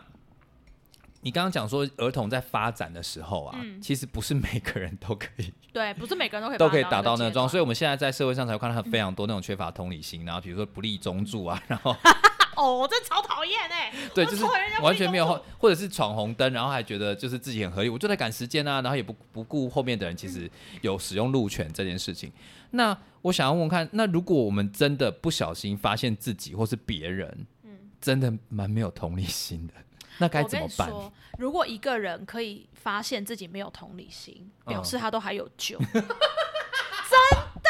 你刚刚讲说儿童在发展的时候啊，嗯。其实不是每个人都可以 对，不是每个人都可以都可以达达到那个状况，所以以我们现在在社会上才会看到非常多那种缺乏同理心，然后比如说不利中助啊，然后 哦，这超讨厌哎，对，就是完全没有或者是闯红灯，然后还觉得就是自己很合理，我就在赶时间啊，然后也不不顾后面的人其实有使用路权这件事情。那我想要问问看，那如果我们真的不小心发现自己或是别人，嗯。真的蛮没有同理心的，那该怎么办？如果一个人可以发现自己没有同理心，表示他都还有救。真的，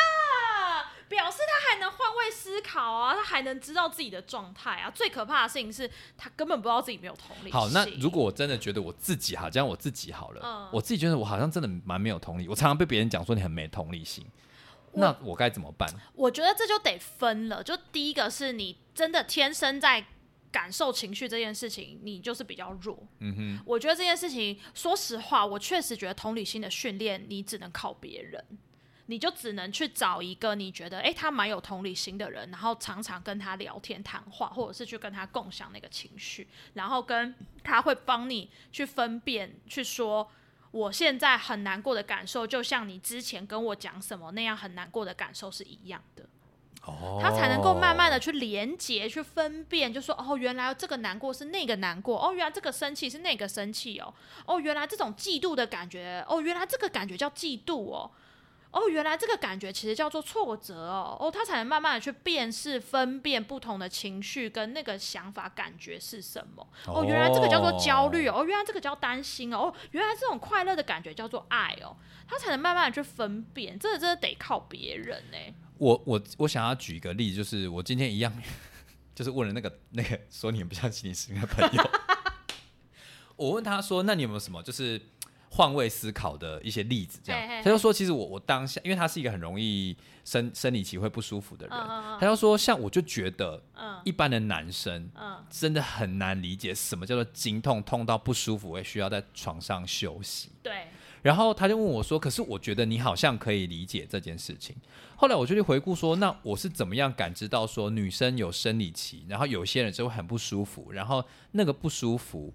表示他还能换位思考啊，他还能知道自己的状态啊。最可怕的事情是他根本不知道自己没有同理心。好，那如果我真的觉得我自己好，这样我自己好了，嗯我自己觉得我好像真的蛮没有同理，我常常被别人讲说你很没同理心，那我该怎么办？我觉得这就得分了。就第一个是你真的天生在感受情绪这件事情，你就是比较弱。嗯哼，我觉得这件事情，说实话，我确实觉得同理心的训练，你只能靠别人，你就只能去找一个你觉得诶他蛮有同理心的人，然后常常跟他聊天谈话，或者是去跟他共享那个情绪，然后跟他会帮你去分辨，去说。我现在很难过的感受，就像你之前跟我讲什么那样很难过的感受是一样的。哦。他才能够慢慢的去连接、去分辨，就说哦，原来这个难过是那个难过，哦，原来这个生气是那个生气哦，哦，原来这种嫉妒的感觉，哦，原来这个感觉叫嫉妒哦，哦，原来这个感觉其实叫做挫折哦，哦，他才能慢慢的去辨识、分辨不同的情绪跟那个想法、感觉是什么。哦，原来这个叫做焦虑哦，哦，原来这个叫担心哦，哦，原来这种快乐的感觉叫做爱哦，他才能慢慢的去分辨，这个真的得靠别人呢、我我我想要举一个例子，就是我今天一样，就是问了那个那个说你很不像心理师的朋友，我问他说，那你有没有什么就是换位思考的一些例子？这样，他就说，其实我我当下，因为他是一个很容易生生理期会不舒服的人，他就说，像我就觉得嗯一般的男生嗯。真的很难理解什么叫做经痛，痛到不舒服会需要在床上休息。对，然后他就问我说：“可是我觉得你好像可以理解这件事情。”后来我就去回顾说：“那我是怎么样感知到说女生有生理期，然后有些人就会很不舒服，然后那个不舒服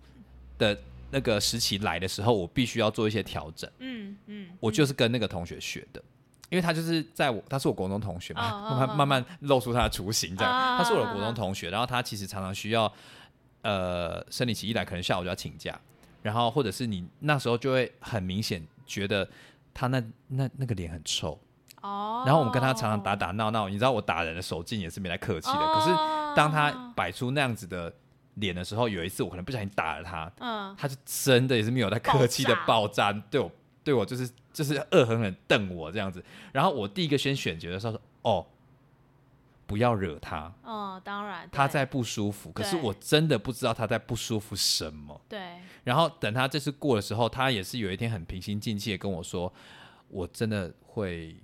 的那个时期来的时候，我必须要做一些调整。嗯嗯，我就是跟那个同学学的。”因为他就是在我，他是我国中同学嘛，慢慢慢慢露出他的雏形，这样。他是我的国中同学，然后他其实常常需要，呃，生理期一来，可能下午就要请假，然后或者是你那时候就会很明显觉得他那那那个脸很臭，哦，然后我们跟他常常打打闹闹，你知道我打人的手劲也是没来客气的，可是哦当他摆出那样子的脸的时候，有一次我可能不小心打了他，嗯。他就真的也是没有在客气的爆炸，对我对我就是就是恶狠狠瞪我这样子。然后我第一个先选择的时候说，哦，不要惹他，哦，当然，他在不舒服，可是我真的不知道他在不舒服什么。对，然后等他这次过的时候，他也是有一天很平心静气的跟我说，我真的会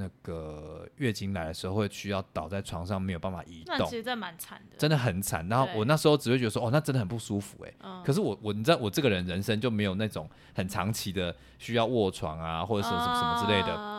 那个月经来的时候会需要倒在床上，没有办法移动。那其，实真的蛮惨的，真的很惨。然后我那时候只会觉得说，哦，那真的很不舒服哎、嗯，可是我我你知道我这个人人生就没有那种很长期的需要卧床啊或者什么什么什么之类的。的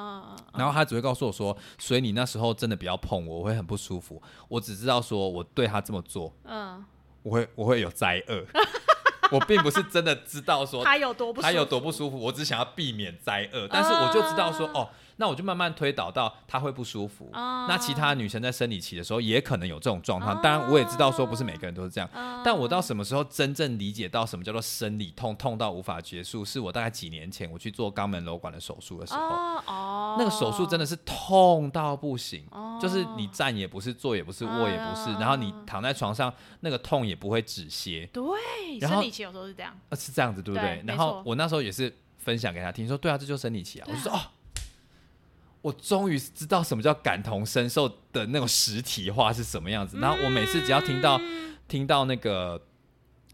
然后他只会告诉我说，所以你那时候真的不要碰我，我会很不舒服。我只知道说我对他这么做，嗯，我会我会有灾厄。我并不是真的知道说他有多不舒服，他有多不舒服，我只想要避免灾厄，但是我就知道说，啊。哦，那我就慢慢推导到他会不舒服。啊那其他女生在生理期的时候也可能有这种状况，啊当然我也知道说不是每个人都是这样，啊但我到什么时候真正理解到什么叫做生理痛，痛到无法结束，是我大概几年前我去做肛门瘘管的手术的时候。哦哦，那个手术真的是痛到不行，哦。就是你站也不是，坐也不是，卧也不是，啊然后你躺在床上，那个痛也不会止歇，对，生理期有时候是这样，呃，是这样子，对不对？对然后我那时候也是分享给他听，说对啊，这就是生理期啊。啊我就说哦，我终于知道什么叫感同身受的那种实体化是什么样子。然后我每次只要听到、嗯听到那个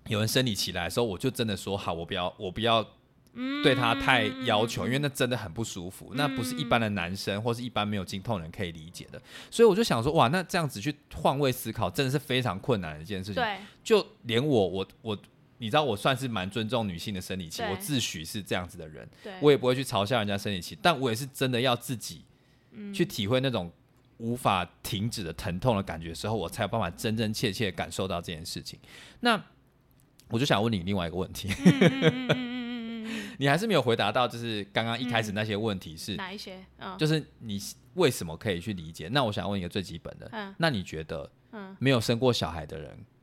有人生理起来的时候，我就真的说好，我不要，我不要嗯对他太要求，因为那真的很不舒服，那不是一般的男生或是一般没有经痛人可以理解的。所以我就想说，哇，那这样子去换位思考，真的是非常困难的一件事情。对，就连我，我我，你知道，我算是蛮尊重女性的生理期，我自诩是这样子的人，我也不会去嘲笑人家生理期，但我也是真的要自己嗯。去体会那种无法停止的疼痛的感觉的时候，我才有办法真真切切感受到这件事情。那我就想问你另外一个问题，你还是没有回答到，就是刚刚一开始那些问题是，嗯，哪一些？嗯，就是你为什么可以去理解？那我想问一个最基本的，嗯。那你觉得嗯，没有生过小孩的人哦，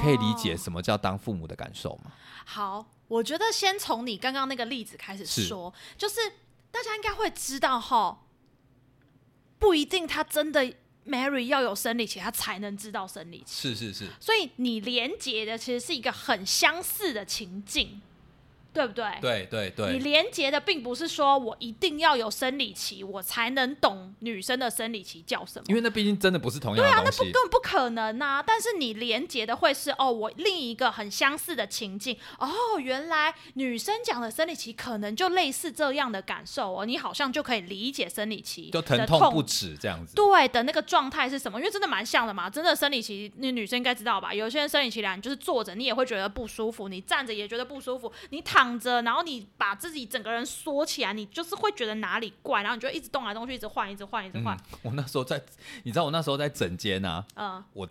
可以理解什么叫当父母的感受吗？好，我觉得先从你刚刚那个例子开始是说，就是大家应该会知道哈，不一定他真的 Mary 要有生理期，他才能知道生理期。是是是，所以你连接的其实是一个很相似的情境，对不对？对对对，你连接的并不是说我一定要有生理期，我才能懂女生的生理期叫什么。因为那毕竟真的不是同样的东西。根本不可能呐、但是你连接的会是哦，我另一个很相似的情境哦，原来女生讲的生理期可能就类似这样的感受哦，你好像就可以理解生理期就疼痛不止这样子。对的那个状态是什么？因为真的蛮像的嘛，真的生理期，那女生应该知道吧？有些人生理期来，你就是坐着，你也会觉得不舒服；你站着也觉得不舒服；你躺着，然后你把自己整个人缩起来，你就是会觉得哪里怪，然后你就一直动来动去，一直换，一直换，一直换。嗯。，我那时候在，你知道我那时候在整间啊，嗯。我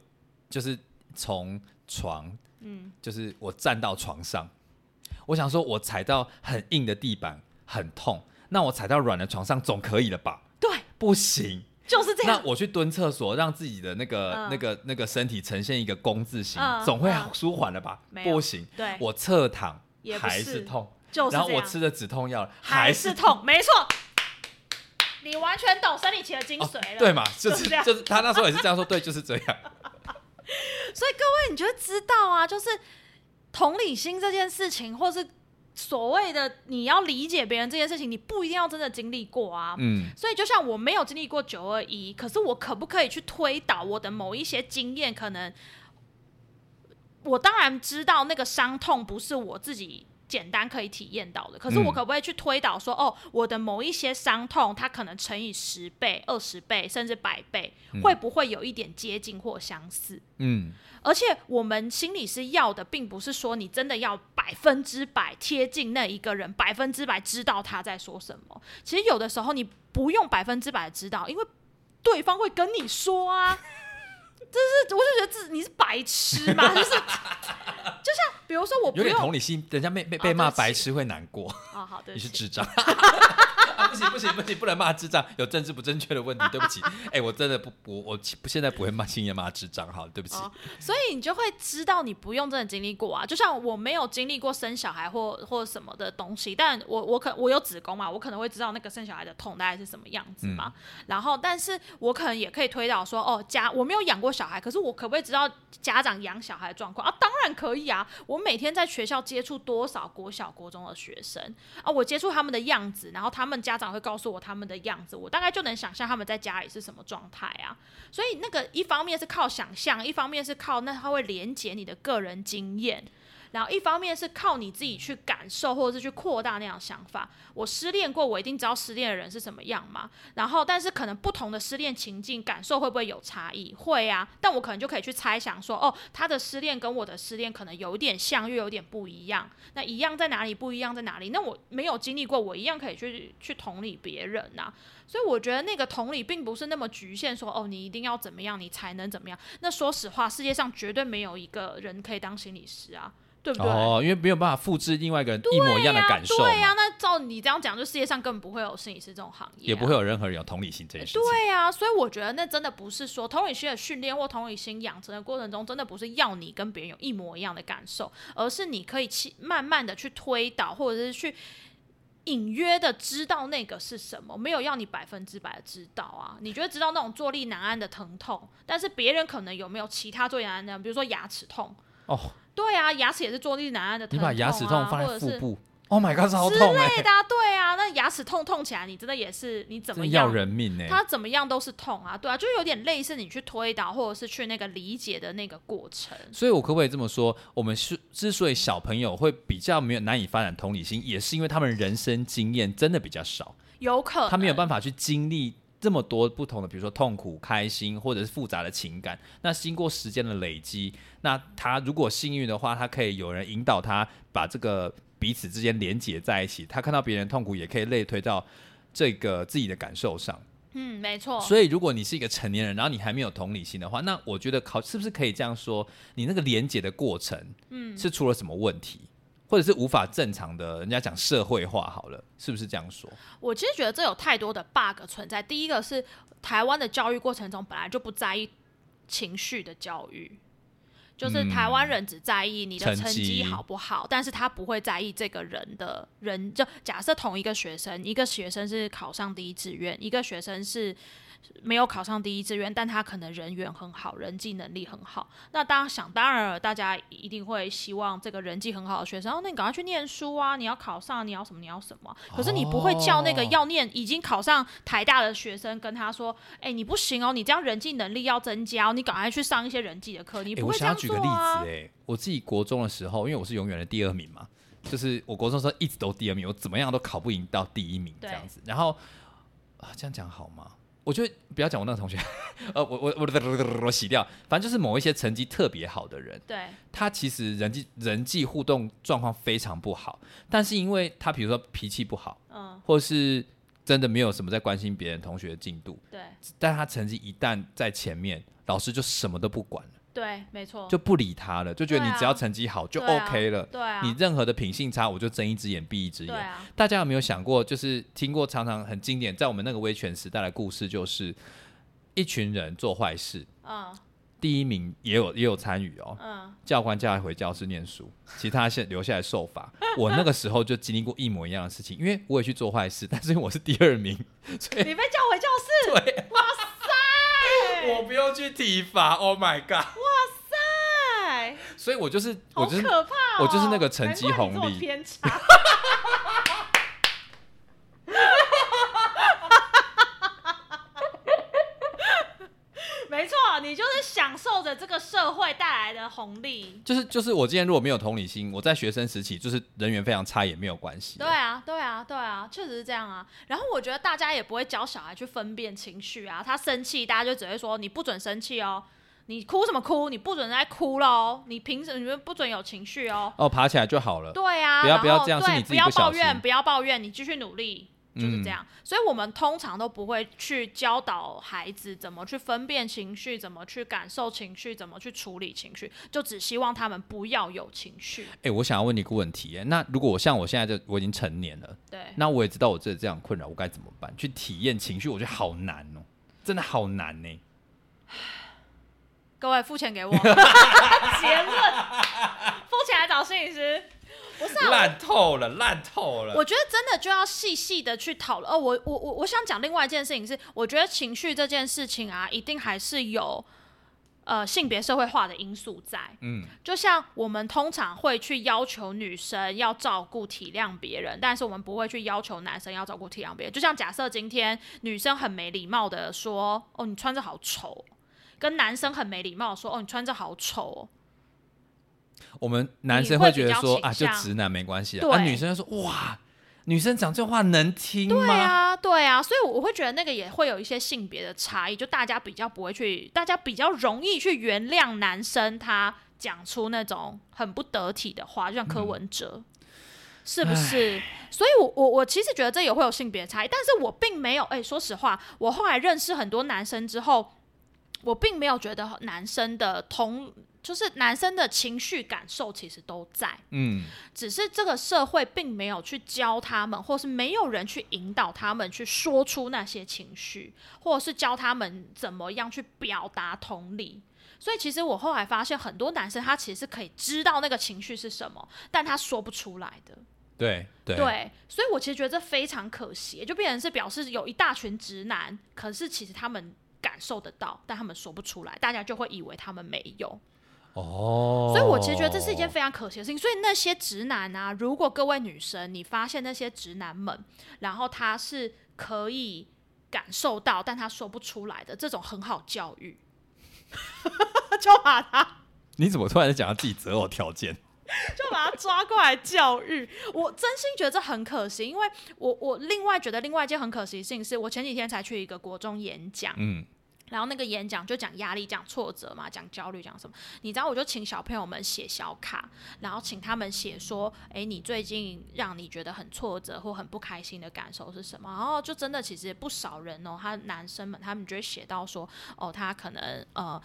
就是从床，嗯，就是我站到床上，我想说我踩到很硬的地板很痛，那我踩到软的床上总可以了吧？对，不行，就是这样。那我去蹲厕所，让自己的那个、嗯。那个那个身体呈现一个弓字形，嗯总会嗯。舒缓了吧？不行，对，我侧躺还是是痛，就是，然后我吃的止痛药还是是痛，没错。你完全懂生理期的精髓了，哦对嘛？就就是这样是就是他那时候也是这样说，对，就是这样。所以各位，你就会知道啊，就是同理心这件事情，或是所谓的你要理解别人这件事情，你不一定要真的经历过啊。嗯，所以，就像我没有经历过九二一，可是我可不可以去推导我的某一些经验？可能我当然知道那个伤痛不是我自己简单可以体验到的，可是我嗯可不可以去推导说，哦，我的某一些伤痛，它可能乘以十倍、二十倍，甚至百倍，会不会有一点接近或相似？嗯，而且我们心理师要的，并不是说你真的要百分之百贴近那一个人，百分之百知道他在说什么。其实有的时候你不用百分之百知道，因为对方会跟你说啊。就是，我就觉得自你是白痴嘛，就是，就像比如说我不有点用同理心，人家被被哦被骂白痴会难过。啊、好的，你是智障。啊、不行不行不行，不能骂智障，有政治不正确的问题，对不起。哎、我真的不我我不现在不会骂轻言骂智障，好，对不起。哦所以你就会知道你不用真的经历过啊。就像我没有经历过生小孩或或什么的东西，但我我可我有子宫嘛，我可能会知道那个生小孩的痛大概是什么样子嘛。然后，但是我可能也可以推导说，哦，家我没有养过小孩，可是我可不可以知道家长养小孩的状况啊？当然可以啊！我每天在学校接触多少国小、国中的学生啊，我接触他们的样子，然后他们家长会告诉我他们的样子，我大概就能想象他们在家里是什么状态啊。所以那个一方面是靠想象，一方面是靠那他会连接你的个人经验。然后一方面是靠你自己去感受，或者是去扩大那样想法。我失恋过，我一定知道失恋的人是什么样嘛。然后，但是可能不同的失恋情境感受会不会有差异？会啊。但我可能就可以去猜想说，哦，他的失恋跟我的失恋可能有点像，又有点不一样。那一样在哪里？不一样在哪里？那我没有经历过，我一样可以去去同理别人呐。所以我觉得那个同理并不是那么局限，说哦，你一定要怎么样，你才能怎么样。那说实话，世界上绝对没有一个人可以当心理师啊。对不对？哦，因为没有办法复制另外一个人一模一样的感受。对呀，那照你这样讲，就世界上根本不会有摄影师这种行业，也不会有任何人有同理心这件事情。对呀，所以我觉得那真的不是说同理心的训练或同理心养成的过程中，真的不是要你跟别人有一模一样的感受，而是你可以去慢慢的去推导，或者是去隐约的知道那个是什么，没有要你百分之百的知道啊。你觉得知道那种坐立难安的疼痛，但是别人可能有没有其他坐立难安的，比如说牙齿痛哦。对啊，牙齿也是坐立难安的疼痛啊，你把牙齿痛放在腹部，Oh my god，超痛之类的。对啊，那牙齿痛痛起来，你真的也是你怎么样要人命呢？它怎么样都是痛啊，对啊，就有点类似你去推导或者是去那个理解的那个过程。所以，我可不可以这么说？我们是之所以小朋友会比较没有难以发展同理心，也是因为他们人生经验真的比较少，有可能他没有办法去经历。这么多不同的，比如说痛苦、开心，或者是复杂的情感，那经过时间的累积，那他如果幸运的话，他可以有人引导他把这个彼此之间连接在一起。他看到别人痛苦，也可以类推到这个自己的感受上。嗯，没错。所以，如果你是一个成年人，然后你还没有同理心的话，那我觉得考是不是可以这样说，你那个连接的过程，嗯，是出了什么问题？或者是无法正常的，人家讲社会化好了，是不是这样说？我其实觉得这有太多的 bug 存在。第一个是台湾的教育过程中本来就不在意情绪的教育，就是台湾人只在意你的成绩好不好，但是他不会在意这个人的人。就假设同一个学生，一个学生是考上第一志愿，一个学生是。没有考上第一志愿，但他可能人缘很好，人际能力很好。那当然想当然了，大家一定会希望这个人际很好的学生，哦，那你赶快去念书啊！你要考上，你要什么？你要什么？可是你不会叫那个要念、已经考上台大的学生跟他说：“哎，你不行哦，你这样人际能力要增加，你赶快去上一些人际的课。”你不会这样做啊？哎，我自己国中的时候，因为我是永远的第二名嘛，就是我国中时候一直都第二名，我怎么样都考不赢到第一名这样子。然后啊，这样讲好吗？我觉得不要讲我那个同学，呃，我我我我洗掉，反正就是某一些成绩特别好的人，对，他其实人际人际互动状况非常不好，但是因为他比如说脾气不好，嗯，或是真的没有什么在关心别人同学的进度，对，但他成绩一旦在前面，老师就什么都不管了。对，没错，就不理他了，就觉得你只要成绩好就 OK 了。对啊，你任何的品性差，我就睁一只眼闭一只眼。对啊，大家有没有想过，就是听过常常很经典，在我们那个威权时代的故事，就是一群人做坏事，嗯，第一名也有也有参与哦，嗯，教官叫他回教室念书，其他先留下来受罚。我那个时候就经历过一模一样的事情，因为我也去做坏事，但是我是第二名，所以你被叫回教室。对，哇塞，我不用去体罚，Oh my God 哇塞。所以我就是，我就是，我就是那个成绩红利。偏差。没错，你就是享受着这个社会带来的红利。就是就是，我今天如果没有同理心，我在学生时期就是人缘非常差，也没有关系。对啊，对啊，对啊，确实是这样啊。然后我觉得大家也不会教小孩去分辨情绪啊，他生气，大家就只会说你不准生气哦。你哭什么哭？你不准再哭喽！你凭什么？你们不准有情绪哦！哦，爬起来就好了。对啊，不要不要这样，是你自己不要抱怨，不要抱怨，你继续努力，就是这样。所以我们通常都不会去教导孩子怎么去分辨情绪，怎么去感受情绪，怎么去处理情绪，就只希望他们不要有情绪。哎，我想要问你一个问题，那如果我像我现在就我已经成年了，对，那我也知道我这这样困扰，我该怎么办？去体验情绪，我觉得好难哦，真的好难呢。各位付钱给我，结论，付钱来找摄影师，不是烂透了，烂透了。我觉得真的就要细细的去讨论。哦，我我我我想讲另外一件事情是，我觉得情绪这件事情啊，一定还是有呃性别社会化的因素在。嗯，就像我们通常会去要求女生要照顾体谅别人，但是我们不会去要求男生要照顾体谅别人。就像假设今天女生很没礼貌的说：“哦，你穿着好丑。”跟男生很没礼貌的说：“哦，你穿着好丑。哦。”我们男生你会觉得说啊，就直男没关系啊，对啊，女生就说哇，女生讲这话能听吗？对啊，对啊，所以我会觉得那个也会有一些性别的差异，就大家比较不会去，大家比较容易去原谅男生他讲出那种很不得体的话，就像柯文哲，是不是？所以我，我我其实觉得这也会有性别差异，但是我并没有，哎、说实话，我后来认识很多男生之后，我并没有觉得男生的同。就是男生的情绪感受其实都在，嗯，只是这个社会并没有去教他们，或是没有人去引导他们去说出那些情绪，或者是教他们怎么样去表达同理。所以其实我后来发现，很多男生他其实是可以知道那个情绪是什么，但他说不出来的。对对对，所以我其实觉得这非常可惜，就变成是表示有一大群直男，可是其实他们感受得到，但他们说不出来，大家就会以为他们没有。哦，所以我其实觉得这是一件非常可惜的事情。所以那些直男啊，如果各位女生你发现那些直男们，然后他是可以感受到，但他说不出来的，这种很好教育，就把他你怎么突然讲到自己择偶条件？就把他抓过来教育。我真心觉得这很可惜，因为我我另外觉得另外一件很可惜的事情是，我前几天才去一个国中演讲，嗯，然后那个演讲就讲压力、讲挫折嘛，讲焦虑、讲什么。你知道，我就请小朋友们写小卡，然后请他们写说，诶，你最近让你觉得很挫折或很不开心的感受是什么？然后就真的其实不少人哦，他男生们他们就会写到说，哦，他可能呃。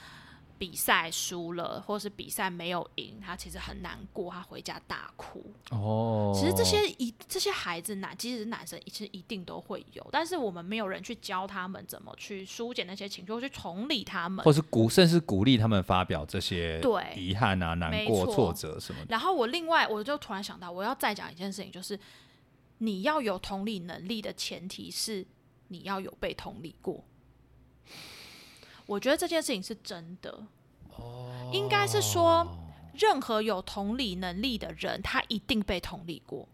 比赛输了，或是比赛没有赢，他其实很难过，他回家大哭。哦，其实这些一这些孩子男，即使是男生，其实一定都会有，但是我们没有人去教他们怎么去疏解那些情绪，或去同理他们。或是鼓，甚至鼓励他们发表这些对遗憾啊、难过、挫折什么的。然后我另外我就突然想到，我要再讲一件事情，就是你要有同理能力的前提是你要有被同理过。我觉得这件事情是真的，哦应该是说，任何有同理能力的人，他一定被同理过，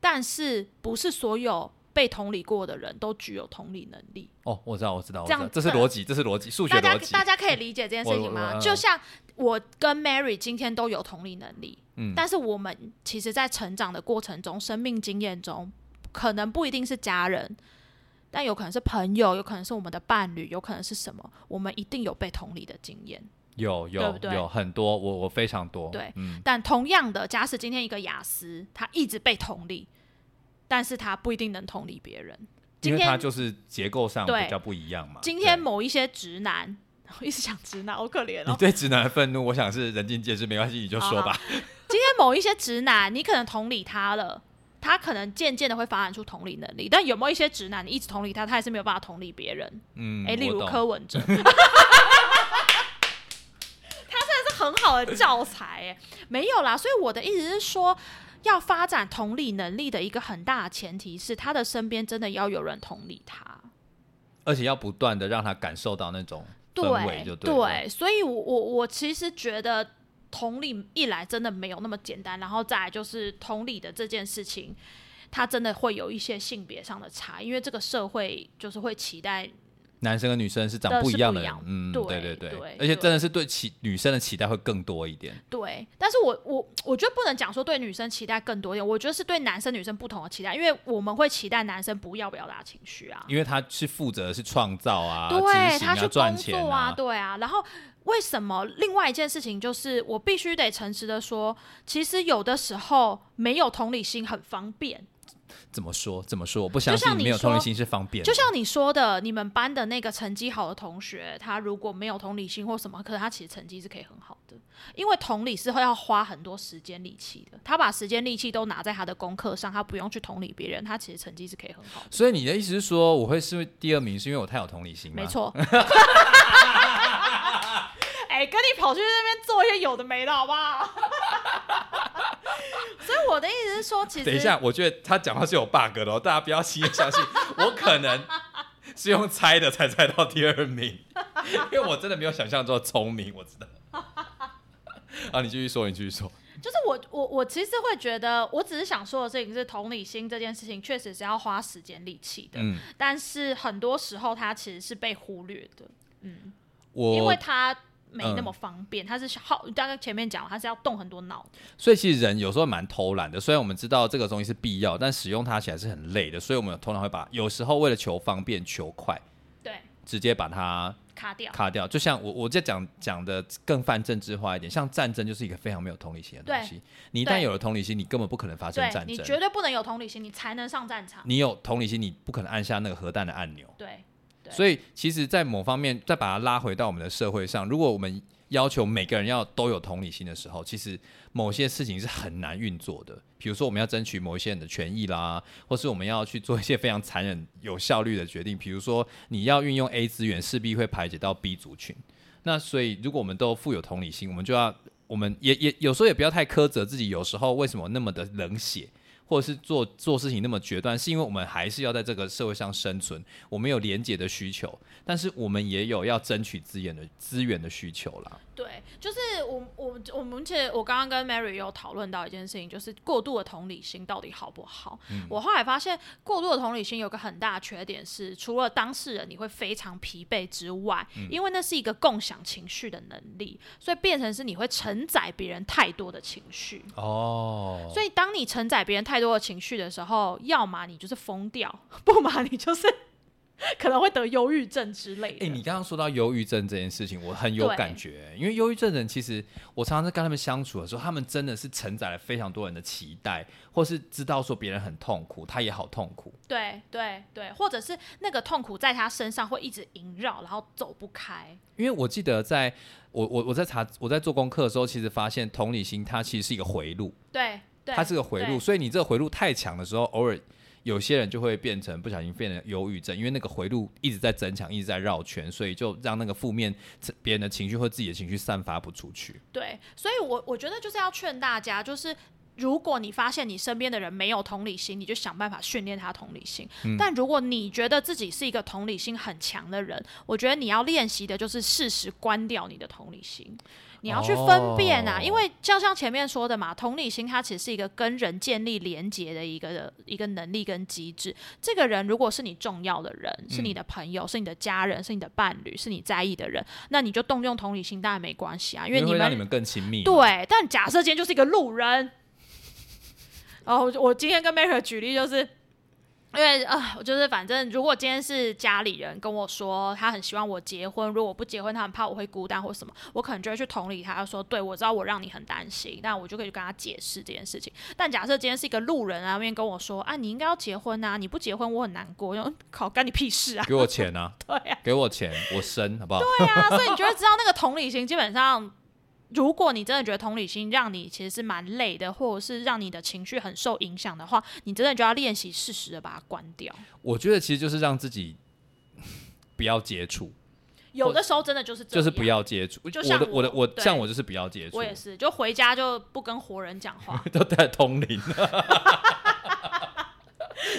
但是不是所有被同理过的人都具有同理能力。哦，我知道，我知道，这样，这是逻辑，这是逻辑，数学大家逻辑。大家可以理解这件事情吗？就像我跟 Mary 今天都有同理能力，嗯但是我们其实，在成长的过程中，生命经验中，可能不一定是家人，但有可能是朋友，有可能是我们的伴侣，有可能是什么，我们一定有被同理的经验。有有有很多，我我非常多。对嗯，但同样的，假使今天一个雅思，他一直被同理，但是他不一定能同理别人。今因为他就是结构上比较不一样嘛。今天某一些直男，我一直想直男，好可怜哦。你对直男的愤怒，我想是人尽皆知，没关系，你就说吧。今天某一些直男，你可能同理他了，他可能渐渐的会发展出同理能力，但有没有一些直男，你一直同理他，他还是没有办法同理别人？嗯，诶，例如柯文哲，他真的是很好的教材，哎，没有啦。所以我的意思是说，要发展同理能力的一个很大的前提是，他的身边真的要有人同理他。而且要不断的让他感受到那种氛围，就对。所以我我我其实觉得同理一来真的没有那么简单，然后再来就是同理的这件事情，它真的会有一些性别上的差，因为这个社会就是会期待男生跟女生是长不一样的嗯，对对对。而且真的是对期女生的期待会更多一点。对，但是我我我觉得不能讲说对女生期待更多一点，我觉得是对男生女生不同的期待，因为我们会期待男生不要表达情绪啊，因为他是负责是创造啊、对啊、他去赚工作钱啊，对啊。然后为什么另外一件事情就是，我必须得诚实的说，其实有的时候没有同理心很方便。怎么说？怎么说？我不相信没有同理说心是方便的。就像你说的，你们班的那个成绩好的同学，他如果没有同理心或什么，可是他其实成绩是可以很好的，因为同理是会要花很多时间力气的。他把时间力气都拿在他的功课上，他不用去同理别人，他其实成绩是可以很好的。所以你的意思是说，我会是第二名，是因为我太有同理心吗？没。错。哎、跟你跑去那边做一些有的没的，好不好？所以我的意思是说，其实等一下，我觉得他讲话是有 bug 的哦，大家不要轻易相信。我可能是用猜的才猜到第二名。因为我真的没有想象中的聪明，我知道。啊，你继续说，你继续说。就是我我我其实会觉得，我只是想说的事情是同理心这件事情确实是要花时间力气的，嗯，但是很多时候它其实是被忽略的，嗯，我因为它没那嗯么方便，它是耗，大概前面讲了，它是要动很多脑，所以其实人有时候蛮偷懒的，虽然我们知道这个东西是必要，但使用它起来是很累的，所以我们通常会把有时候为了求方便、求快，对，直接把它卡掉，卡掉。就像我我在讲讲的更泛政治化一点，像战争就是一个非常没有同理心的东西。你一旦有了同理心，你根本不可能发生战争。你绝对不能有同理心，你才能上战场，你有同理心，你不可能按下那个核弹的按钮。对所以，其实，在某方面，再把它拉回到我们的社会上，如果我们要求每个人要都有同理心的时候，其实某些事情是很难运作的。比如说，我们要争取某一些人的权益啦，或是我们要去做一些非常残忍、有效率的决定。比如说，你要运用 A 资源，势必会排解到 B 族群。那所以，如果我们都富有同理心，我们就要，我们也也有时候也不要太苛责自己。有时候为什么那么的冷血，或者是做做事情那么决断，是因为我们还是要在这个社会上生存，我们有廉洁的需求，但是我们也有要争取资源的资源的需求了。对，就是我我我们其实我刚刚跟 Mary 有讨论到一件事情，就是过度的同理心到底好不好？我后来发现，过度的同理心有个很大的缺点是，除了当事人你会非常疲惫之外，因为那是一个共享情绪的能力，所以变成是你会承载别人太多的情绪。哦，所以当你承载别人太多的情绪的时候，要么你就是疯掉，不嘛你就是 可能会得忧郁症之类的。哎、你刚刚说到忧郁症这件事情，我很有感觉，因为忧郁症人其实我常常在跟他们相处的时候，他们真的是承载了非常多人的期待，或是知道说别人很痛苦，他也好痛苦。对对对，或者是那个痛苦在他身上会一直萦绕，然后走不开。因为我记得在我我我在查我在做功课的时候，其实发现同理心它其实是一个回路，对对，它是个回路，所以你这个回路太强的时候，偶尔有些人就会变成不小心变成忧郁症，因为那个回路一直在增强，一直在绕圈，所以就让那个负面别人的情绪或自己的情绪散发不出去。对，所以我我觉得就是要劝大家，就是。如果你发现你身边的人没有同理心，你就想办法训练他同理心。嗯但如果你觉得自己是一个同理心很强的人，我觉得你要练习的就是适时关掉你的同理心。你要去分辨啊，哦因为就像前面说的嘛，同理心它其实是一个跟人建立连结的一个一个能力跟机制。这个人如果是你重要的人，是你的朋友，是你的家人，是你的伴侣，是你在意的人，那你就动用同理心当然没关系啊，因为你们你们更亲密。，对，但假设今天就是一个路人，然后我今天跟 Mary 举例就是。因为啊、我就是反正，如果今天是家里人跟我说他很希望我结婚，如果我不结婚，他很怕我会孤单或什么，我可能就会去同理他，说对我知道我让你很担心，但我就可以去跟他解释这件事情。但假设今天是一个路人啊，那边跟我说啊，你应该要结婚啊，你不结婚我很难过，靠，干你屁事啊！给我钱啊，对啊、给我钱，我生好不好？对啊，所以你就会知道那个同理心，基本上，如果你真的觉得同理心让你其实是蛮累的，或者是让你的情绪很受影响的话，你真的就要练习适时的把它关掉。我觉得其实就是让自己 不要接触，有的时候真的就是就是不，要接触。就像我的我像我就是不要接触我，也是，就回家就不跟活人讲话。都带通灵。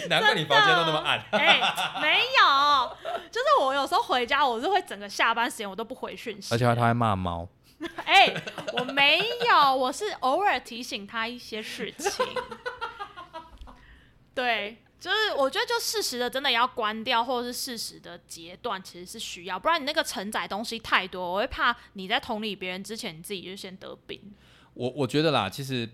难怪你房间都那么暗。哎、没有，就是我有时候回家，我是会整个下班时间我都不回讯息。而且他还骂猫，哎、我没有，我是偶尔提醒他一些事情。对，就是我觉得就适时的真的要关掉，或者是适时的截断，其实是需要，不然你那个承载东西太多，我会怕你在同理别人之前，你自己就先得病。我我觉得啦，其实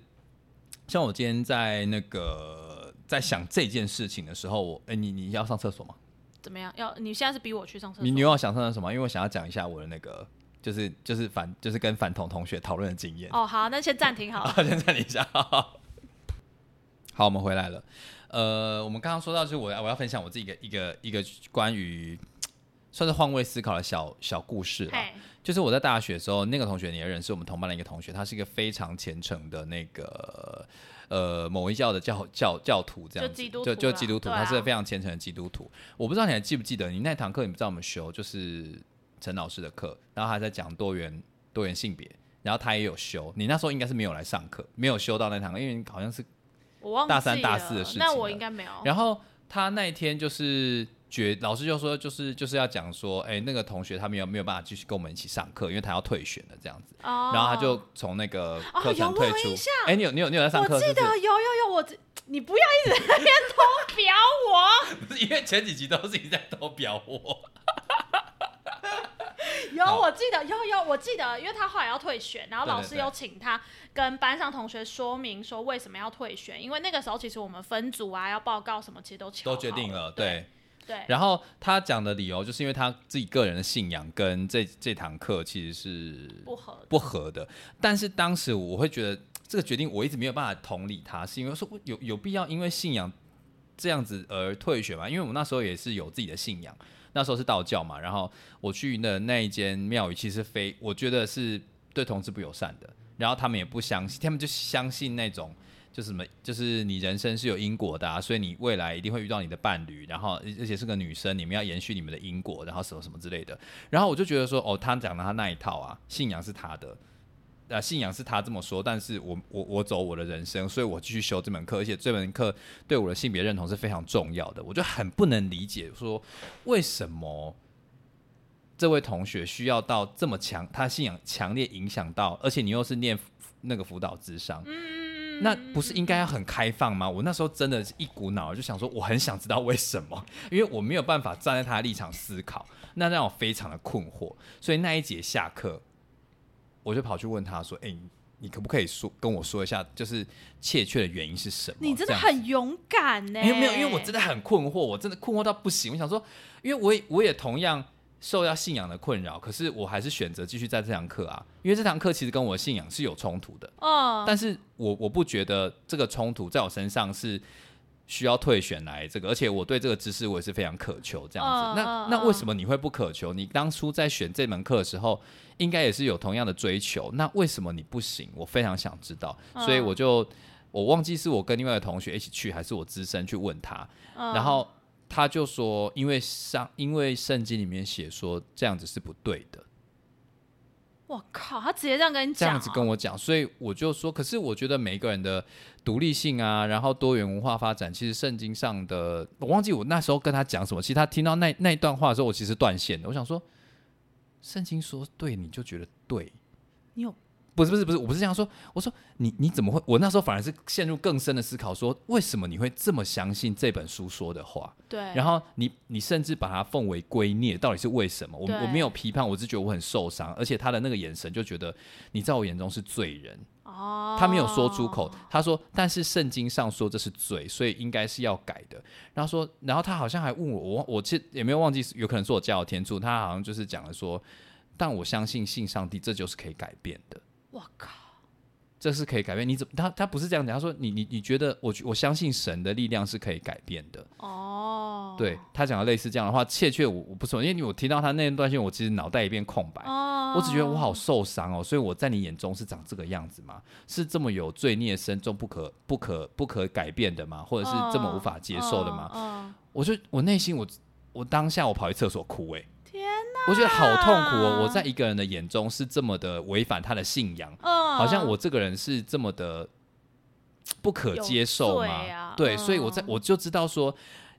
像我今天在那个在想这件事情的时候，我哎、你你要上厕所吗？怎么样？要你现在是逼我去上厕所？你你要想上厕所吗？因为我想要讲一下我的那个。就是就是反就是跟反同同学讨论的经验。哦，好，那先暂停好了。先暂停一下。好，我们回来了。呃，我们刚刚说到，就是我要我要分享我自己一个一个一个关于算是换位思考的小小故事啦。就是我在大学的时候，那个同学你也认识，我们同班的一个同学，他是一个非常虔诚的那个呃某一教的教教教徒，这样子，就基督徒就就基督徒，啊他是非常虔诚的基督徒。我不知道你还记不记得，你那堂课你不知道我们修，就是陈老师的课，然后他在讲多元多元性别，然后他也有修，你那时候应该是没有来上课，没有修到那堂课，因为好像是我忘大三大四的事情那我了应该没有。然后他那一天就是觉老师就说就是就是要讲说，哎、那个同学他没有没有办法继续跟我们一起上课，因为他要退选了这样子，哦然后他就从那个课程退出。哎、你有你有你有在上课我记？得有有有，我记你不要一直在那边偷 表我。不是因为前几集都是你在偷表我。有，我记得有有，我记得，因为他后来要退选，然后老师有请他跟班上同学说明说为什么要退选，因为那个时候其实我们分组啊，要报告什么，其实都敲都决定了，对。对，然后他讲的理由就是因为他自己个人的信仰跟这这堂课其实是不合不合的。但是当时我会觉得这个决定我一直没有办法同理他，是因为说有有必要因为信仰这样子而退学吗？因为我们那时候也是有自己的信仰，那时候是道教嘛。然后我去的那一间庙宇，其实非我觉得是对同志不友善的。然后他们也不相信，他们就相信那种。就是什么，就是你人生是有因果的、啊，所以你未来一定会遇到你的伴侣，然后而且是个女生，你们要延续你们的因果，然后什么什么之类的。然后我就觉得说，哦，他讲的他那一套啊，信仰是他的，呃，信仰是他这么说，但是我我我走我的人生，所以我继续修这门课，而且这门课对我的性别认同是非常重要的，我就很不能理解说为什么。这位同学需要到这么强，他信仰强烈影响到，而且你又是念那个辅导智商，嗯，那不是应该要很开放吗？我那时候真的是一股脑就想说，我很想知道为什么，因为我没有办法站在他的立场思考，那让我非常的困惑。所以那一节下课，我就跑去问他说：“哎、你你可不可以说跟我说一下，就是怯怯的原因是什么？”你真的很勇敢呢、没有没有，因为我真的很困惑，我真的困惑到不行。我想说，因为我也我也同样受到信仰的困扰，可是我还是选择继续在这堂课啊，因为这堂课其实跟我的信仰是有冲突的。嗯，但是我我不觉得这个冲突在我身上是需要退选来这个，而且我对这个知识我也是非常渴求这样子。那那为什么你会不渴求？你当初在选这门课的时候，应该也是有同样的追求，那为什么你不行？我非常想知道，所以嗯我就我忘记是我跟另外的同学一起去，还是我资深去问他，嗯然后他就说，因为上因为圣经里面写说这样子是不对的。我靠，他直接这样跟你这讲、这样子跟我讲，所以我就说，可是我觉得每一个人的独立性啊，然后多元文化发展，其实圣经上的，我忘记我那时候跟他讲什么。其实他听到那那一段话的时候，我其实断线了。我想说，圣经说对，你就觉得对。你有不是不是不是，我不是这样说。我说你你怎么会？我那时候反而是陷入更深的思考，说为什么你会这么相信这本书说的话？对，然后你你甚至把它奉为圭臬，到底是为什么？我我没有批判，我只觉得我很受伤，而且他的那个眼神就觉得你在我眼中是罪人。哦，他没有说出口，他说，但是圣经上说这是罪，所以应该是要改的。然后说，然后他好像还问我，我我其实也没有忘记，有可能是我加有天助，他好像就是讲了说，但我相信信上帝，这就是可以改变的。我靠，这是可以改变，你怎么？他他不是这样讲，他说你你你觉得我我相信神的力量是可以改变的，哦，对他讲的类似这样的话，切确我我不是，因为我听到他那段线，我其实脑袋一片空白，哦，我只觉得我好受伤哦，所以我在你眼中是长这个样子吗？是这么有罪孽深重、不可不可不可改变的吗？或者是这么无法接受的吗？我就我内心我我当下我跑去厕所哭哎、天哪，我觉得好痛苦哦！我在一个人的眼中是这么的违反他的信仰，嗯，好像我这个人是这么的不可接受有吗？啊对，嗯所以我在我就知道说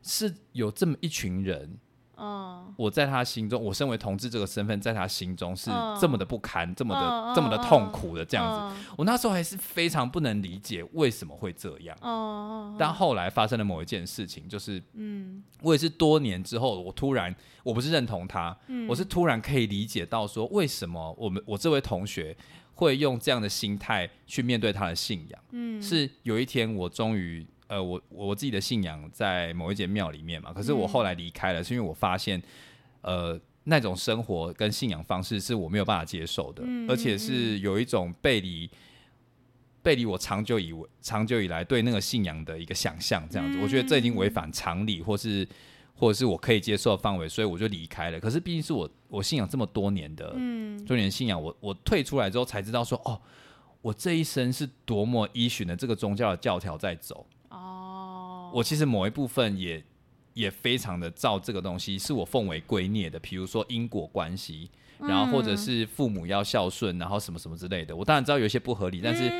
是有这么一群人，嗯，我在他心中，我身为同志这个身份，在他心中是嗯。这么的不堪，这么的、这么的痛苦的这样子。子，我那时候还是非常不能理解为什么会这样。嗯，嗯，但后来发生了某一件事情，就是嗯。我也是多年之后，我突然我不是认同他，嗯，我是突然可以理解到说，为什么我们我这位同学会用这样的心态去面对他的信仰。嗯。是有一天我终于呃，我我自己的信仰在某一间庙里面嘛，可是我后来离开了，是因为我发现呃那种生活跟信仰方式是我没有办法接受的，嗯而且是有一种背离。背离我长久以为长久以来对那个信仰的一个想象，这样子，嗯我觉得这已经违反常理，或是或者是我可以接受的范围，所以我就离开了。可是毕竟是我我信仰这么多年的，嗯多年信仰，我我退出来之后才知道说，哦，我这一生是多么依循的这个宗教的教条在走。哦，我其实某一部分也也非常的照这个东西，是我奉为圭臬的，比如说因果关系，然后或者是父母要孝顺，然后什么什么之类的。我当然知道有一些不合理，但是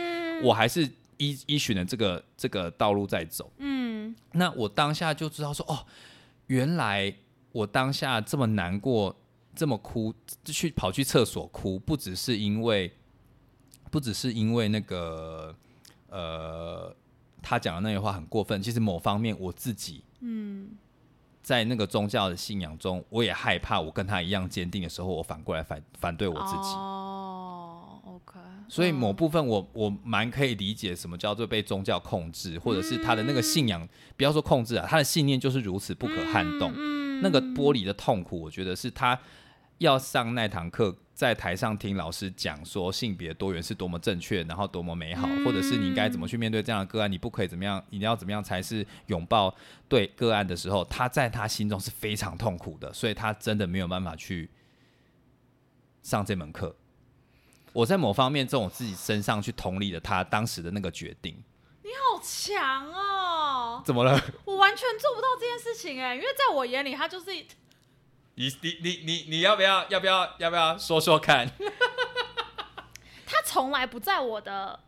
我还是依依循的这个这个道路在走。嗯那我当下就知道说，哦，原来我当下这么难过，这么哭，去跑去厕所哭，不只是因为，不只是因为那个，呃，他讲的那些话很过分。其实某方面我自己，嗯，在那个宗教的信仰中，我也害怕，我跟他一样坚定的时候，我反过来反反对我自己。哦，OK。所以某部分我我蛮可以理解什么叫做被宗教控制，或者是他的那个信仰，不要说控制啊，他的信念就是如此不可撼动。那个玻璃的痛苦，我觉得是他要上那堂课，在台上听老师讲说性别多元是多么正确，然后多么美好，或者是你应该怎么去面对这样的个案，你不可以怎么样，你要怎么样才是拥抱对个案的时候，他在他心中是非常痛苦的，所以他真的没有办法去上这门课。我在某方面，从我自己身上去同理了他当时的那个决定。你好强哦！怎么了？我完全做不到这件事情哎，因为在我眼里，他就是你你你你你要不要要不要要不要说说看？他从来不在我的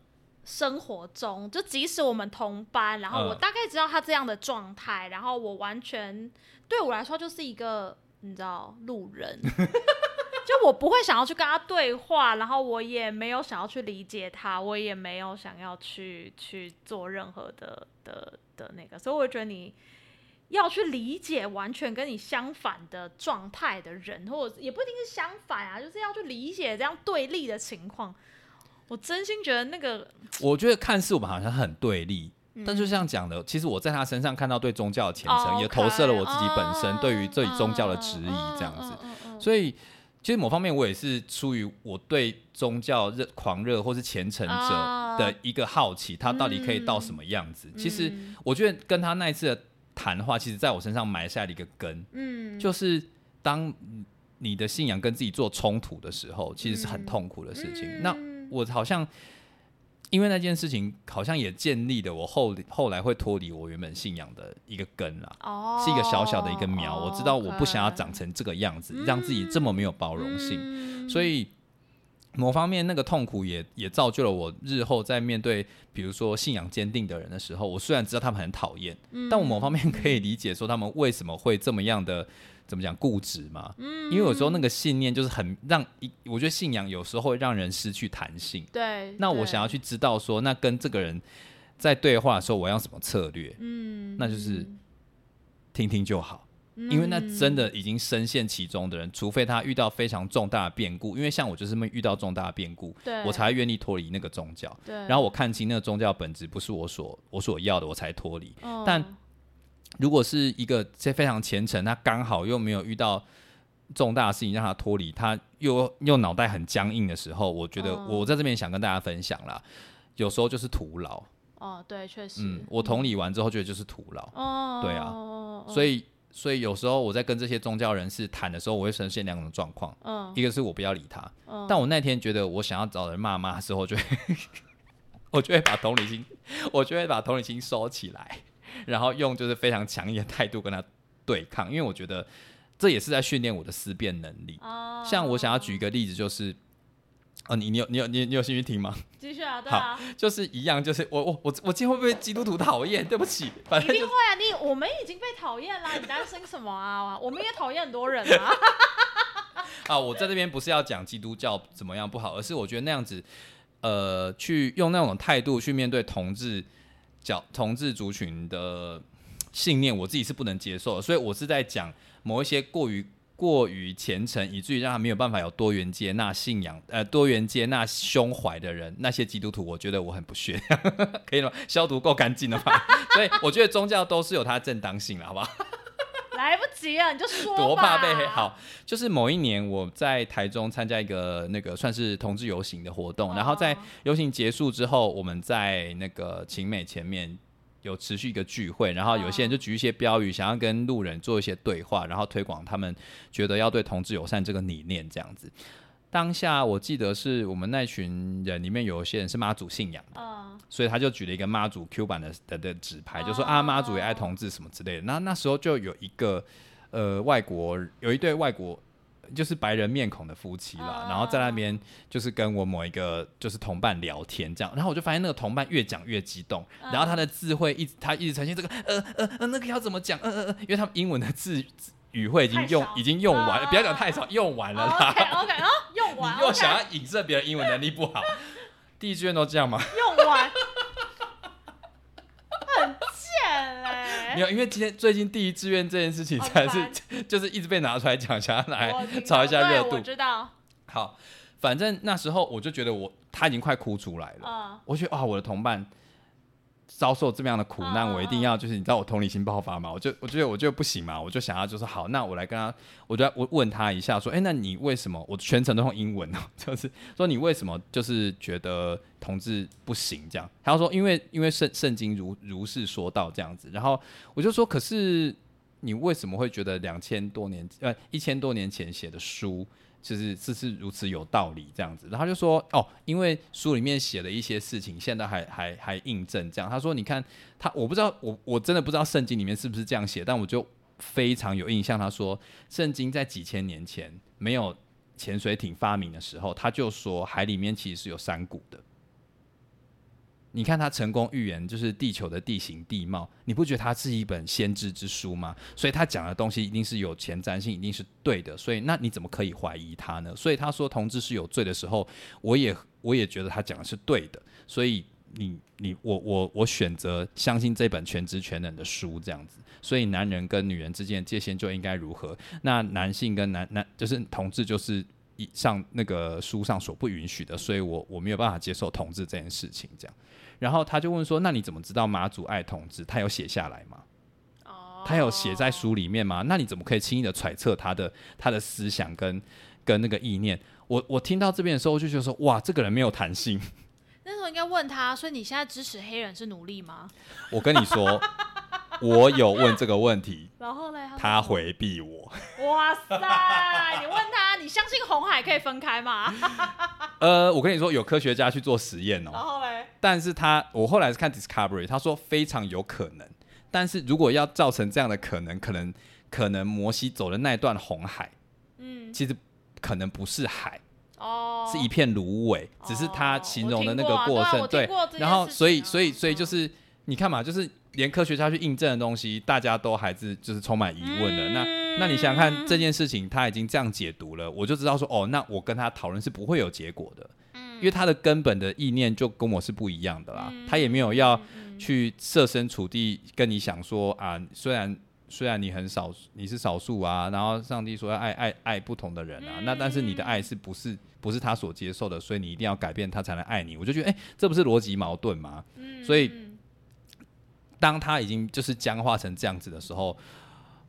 生活中，就即使我们同班，然后我大概知道他这样的状态，然后我完全对我来说就是一个你知道路人。就我不会想要去跟他对话，然后我也没有想要去理解他，我也没有想要去去做任何的的的那个，所以我觉得你要去理解完全跟你相反的状态的人，或者也不一定是相反啊，就是要去理解这样对立的情况。我真心觉得那个，我觉得看似我们好像很对立，但就像讲的，其实我在他身上看到对宗教的虔诚，也投射了我自己本身对于这宗教的质疑，这样子，所以。其实某方面我也是出于我对宗教热狂热或是虔诚者的一个好奇，他到底可以到什么样子？其实我觉得跟他那一次的谈话，其实在我身上埋下了一个根，嗯，就是当你的信仰跟自己做冲突的时候，其实是很痛苦的事情。那我好像。因为那件事情好像也建立了我后后来会脱离我原本信仰的一个根啦，是一个小小的一个苗。我知道我不想要长成这个样子，让自己这么没有包容性，所以某方面那个痛苦也也造就了我日后在面对比如说信仰坚定的人的时候，我虽然知道他们很讨厌，但我某方面可以理解说他们为什么会这么样的。怎么讲固执嘛？嗯，因为有时候那个信念就是很让一，我觉得信仰有时候会让人失去弹性。对，那我想要去知道说，那跟这个人在对话的时候，我要什么策略？嗯，那就是听听就好，因为那真的已经深陷其中的人，除非他遇到非常重大的变故，因为像我就是没遇到重大的变故，对我才愿意脱离那个宗教。对，然后我看清那个宗教本质不是我所我所要的，我才脱离。但如果是一个这非常虔诚，他刚好又没有遇到重大的事情让他脱离，他又又脑袋很僵硬的时候，我觉得我在这边想跟大家分享啦，有时候就是徒劳。哦，对，确实。嗯，我同理完之后觉得就是徒劳。哦，对啊。所以，所以有时候我在跟这些宗教人士谈的时候，我会呈现两种状况。嗯。一个是我不要理他。嗯。但我那天觉得我想要找人骂骂的时候，就会 我就会把同理心，我就会把同理心收起来。然后用就是非常强硬的态度跟他对抗，因为我觉得这也是在训练我的思辨能力。哦，像我想要举一个例子，就是，哦，你你有你有你你有兴趣听吗？继续啊，对啊，就是一样，就是我我我我今天会不会基督徒讨厌？对不起，反正一定会啊，你我们已经被讨厌啦，你担心什么啊？我们也讨厌很多人啊。啊，我在这边不是要讲基督教怎么样不好，而是我觉得那样子，呃，去用那种态度去面对同志。角同志族群的信念，我自己是不能接受的，所以我是在讲某一些过于过于虔诚，以至于让他没有办法有多元接纳信仰，呃，多元接纳胸怀的人，那些基督徒，我觉得我很不屑，可以吗？消毒够干净了吧？所以我觉得宗教都是有它正当性了，好不好？来不及了，你就说多怕被黑。好，就是某一年我在台中参加一个那个算是同志游行的活动，然后在游行结束之后，我们在那个晴美前面有持续一个聚会，然后有些人就举一些标语，想要跟路人做一些对话，然后推广他们觉得要对同志友善这个理念这样子。当下我记得是我们那群人里面有一些人是妈祖信仰的，所以他就举了一个妈祖 Q 版的的的纸牌，就说啊妈祖也爱同志什么之类的。那那时候就有一个呃外国有一对外国就是白人面孔的夫妻啦，然后在那边就是跟我某一个就是同伴聊天这样，然后我就发现那个同伴越讲越激动，然后他的字会一直他一直呈现这个呃呃呃那个要怎么讲呃呃呃，因为他们英文的字。语汇已经用已经用完了，啊不要讲太少，用完了啦。OK OK，啊，用完，你又想要影射别人英文能力不好，第一志愿都这样吗？用完，很没有，因为今天最近第一志愿这件事情好才是烦 就是一直被拿出来讲，想要来炒一下热度。知道，好，反正那时候我就觉得我他已经快哭出来了，嗯，我觉得啊，我的同伴遭受这么样的苦难，嗯我一定要就是你知道我同理心爆发嘛，我就我觉得我就不行嘛，我就想要就是好，那我来跟他，我就要我问他一下说，哎、那你为什么？我全程都用英文哦，就是说你为什么就是觉得同志不行这样？他说因为因为圣圣经如如是说到这样子，然后我就说可是你为什么会觉得两千多年呃一千多年前写的书？就是是是如此有道理这样子，然后他就说哦，因为书里面写的一些事情，现在还还还印证这样。他说你看他，我不知道我我真的不知道圣经里面是不是这样写，但我就非常有印象。他说圣经在几千年前没有潜水艇发明的时候，他就说海里面其实是有山谷的。你看他成功预言就是地球的地形地貌，你不觉得它是一本先知之书吗？所以他讲的东西一定是有前瞻性，一定是对的。所以那你怎么可以怀疑他呢？所以他说同志是有罪的时候，我也我也觉得他讲的是对的。所以你你我我我选择相信这本全知全能的书这样子。所以男人跟女人之间的界限就应该如何？那男性跟男男就是同志就是。以上那个书上所不允许的，所以我我没有办法接受同志这件事情，这样。然后他就问说：“那你怎么知道马祖爱同志？他有写下来吗？哦，他有写在书里面吗？那你怎么可以轻易的揣测他的他的思想跟跟那个意念？”我我听到这边的时候，我就觉得说：“哇，这个人没有弹性。那时候应该问他，所以你现在支持黑人是奴隶吗？”我跟你说，我有问这个问题，然后呢，他回避我。哇塞！你问他，你相信红海可以分开吗？呃，我跟你说，有科学家去做实验哦、然后嘞，但是他我后来是看 Discovery，他说非常有可能，但是如果要造成这样的可能，可能可能摩西走的那段红海，嗯，其实可能不是海，哦，是一片芦苇，只是他哦形容的那个过程，对然后所以啊所以所以就嗯是你看嘛，就是连科学家去印证的东西，大家都还是就是充满疑问的。那那你想想看这件事情，他已经这样解读了，我就知道说哦，那我跟他讨论是不会有结果的，因为他的根本的意念就跟我是不一样的啦，他也没有要去设身处地跟你想说啊，虽然。虽然你很少，你是少数啊，然后上帝说要爱爱爱不同的人啊，那但是你的爱是不是不是他所接受的，所以你一定要改变他才能爱你。我就觉得，哎、这不是逻辑矛盾吗？所以嗯当他已经就是僵化成这样子的时候，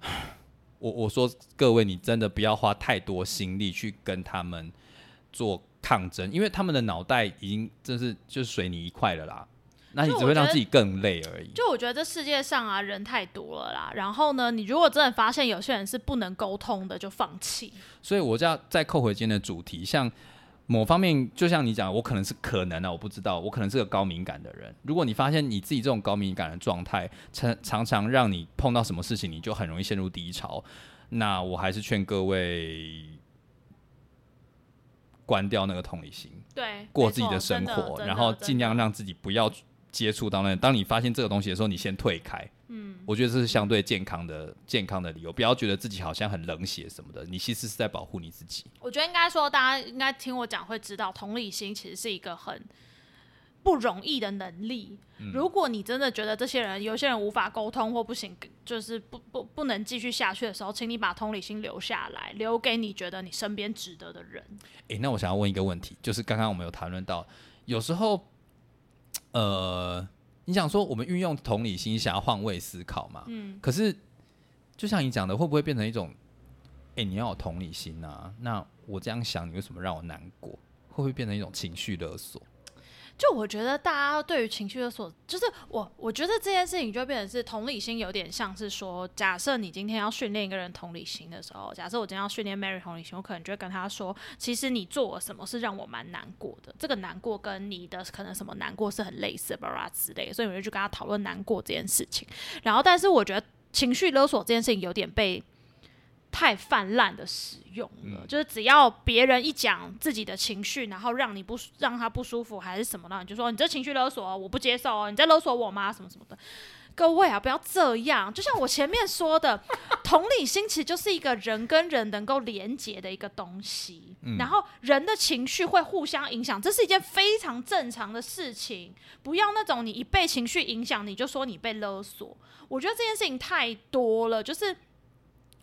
我我说各位，你真的不要花太多心力去跟他们做抗争，因为他们的脑袋已经真是就是水泥一块了啦。那你只会让自己更累而已。就我觉得这世界上啊人太多了啦，然后呢，你如果真的发现有些人是不能沟通的，就放弃。所以我就要再扣回今天的主题，像某方面，就像你讲，我可能是可能啊，我不知道，我可能是个高敏感的人。如果你发现你自己这种高敏感的状态，常常常让你碰到什么事情，你就很容易陷入低潮，那我还是劝各位关掉那个同理心，对，过自己的生活，然后尽量让自己不要接触到那。当你发现这个东西的时候，你先退开。嗯，我觉得这是相对健康的健康的理由，不要觉得自己好像很冷血什么的，你其实是在保护你自己。我觉得应该说，大家应该听我讲会知道，同理心其实是一个很不容易的能力。嗯如果你真的觉得这些人有些人无法沟通或不行，就是不不不能继续下去的时候，请你把同理心留下来，留给你觉得你身边值得的人。诶，那我想要问一个问题，就是刚刚我们有谈论到，有时候，呃，你想说我们运用同理心想要换位思考嘛？嗯，可是就像你讲的，会不会变成一种，诶，你要有同理心啊？那我这样想，你为什么让我难过？会不会变成一种情绪勒索？就我觉得大家对于情绪勒索，就是我我觉得这件事情就变成是同理心，有点像是说，假设你今天要训练一个人同理心的时候，假设我今天要训练 Mary 同理心，我可能就会跟他说，其实你做了什么是让我蛮难过的，这个难过跟你的可能什么难过是很类似的，巴拉之类的，所以我就去跟他讨论难过这件事情。然后，但是我觉得情绪勒索这件事情有点被。太泛滥的使用了，就是只要别人一讲自己的情绪，然后让你不让他不舒服，还是什么的，你就说你这情绪勒索哦，我不接受哦，你在勒索我吗？什么什么的。各位啊，不要这样。就像我前面说的，同理心其实就是一个人跟人能够连接的一个东西。嗯然后人的情绪会互相影响，这是一件非常正常的事情。不要那种你一被情绪影响，你就说你被勒索。我觉得这件事情太多了，就是。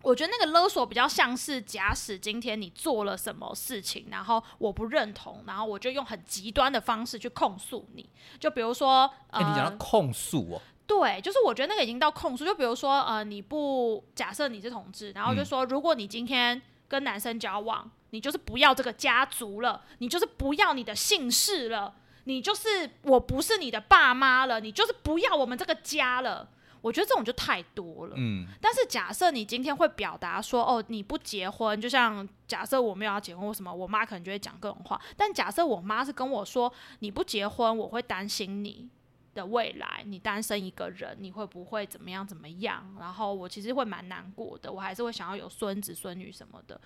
我觉得那个勒索比较像是，假使今天你做了什么事情，然后我不认同，然后我就用很极端的方式去控诉你。就比如说，哎、呃，你讲到控诉哦，对，就是我觉得那个已经到控诉。就比如说，呃，你不假设你是同志，然后就说，如果你今天跟男生交往，你就是不要这个家族了，你就是不要你的姓氏了，你就是我不是你的爸妈了，你就是不要我们这个家了。我觉得这种就太多了。嗯，但是假设你今天会表达说，哦，你不结婚，就像假设我没有要结婚或什么，我妈可能就会讲各种话。但假设我妈是跟我说，你不结婚，我会担心你的未来，你单身一个人，你会不会怎么样怎么样？然后我其实会蛮难过的，我还是会想要有孙子孙女什么的。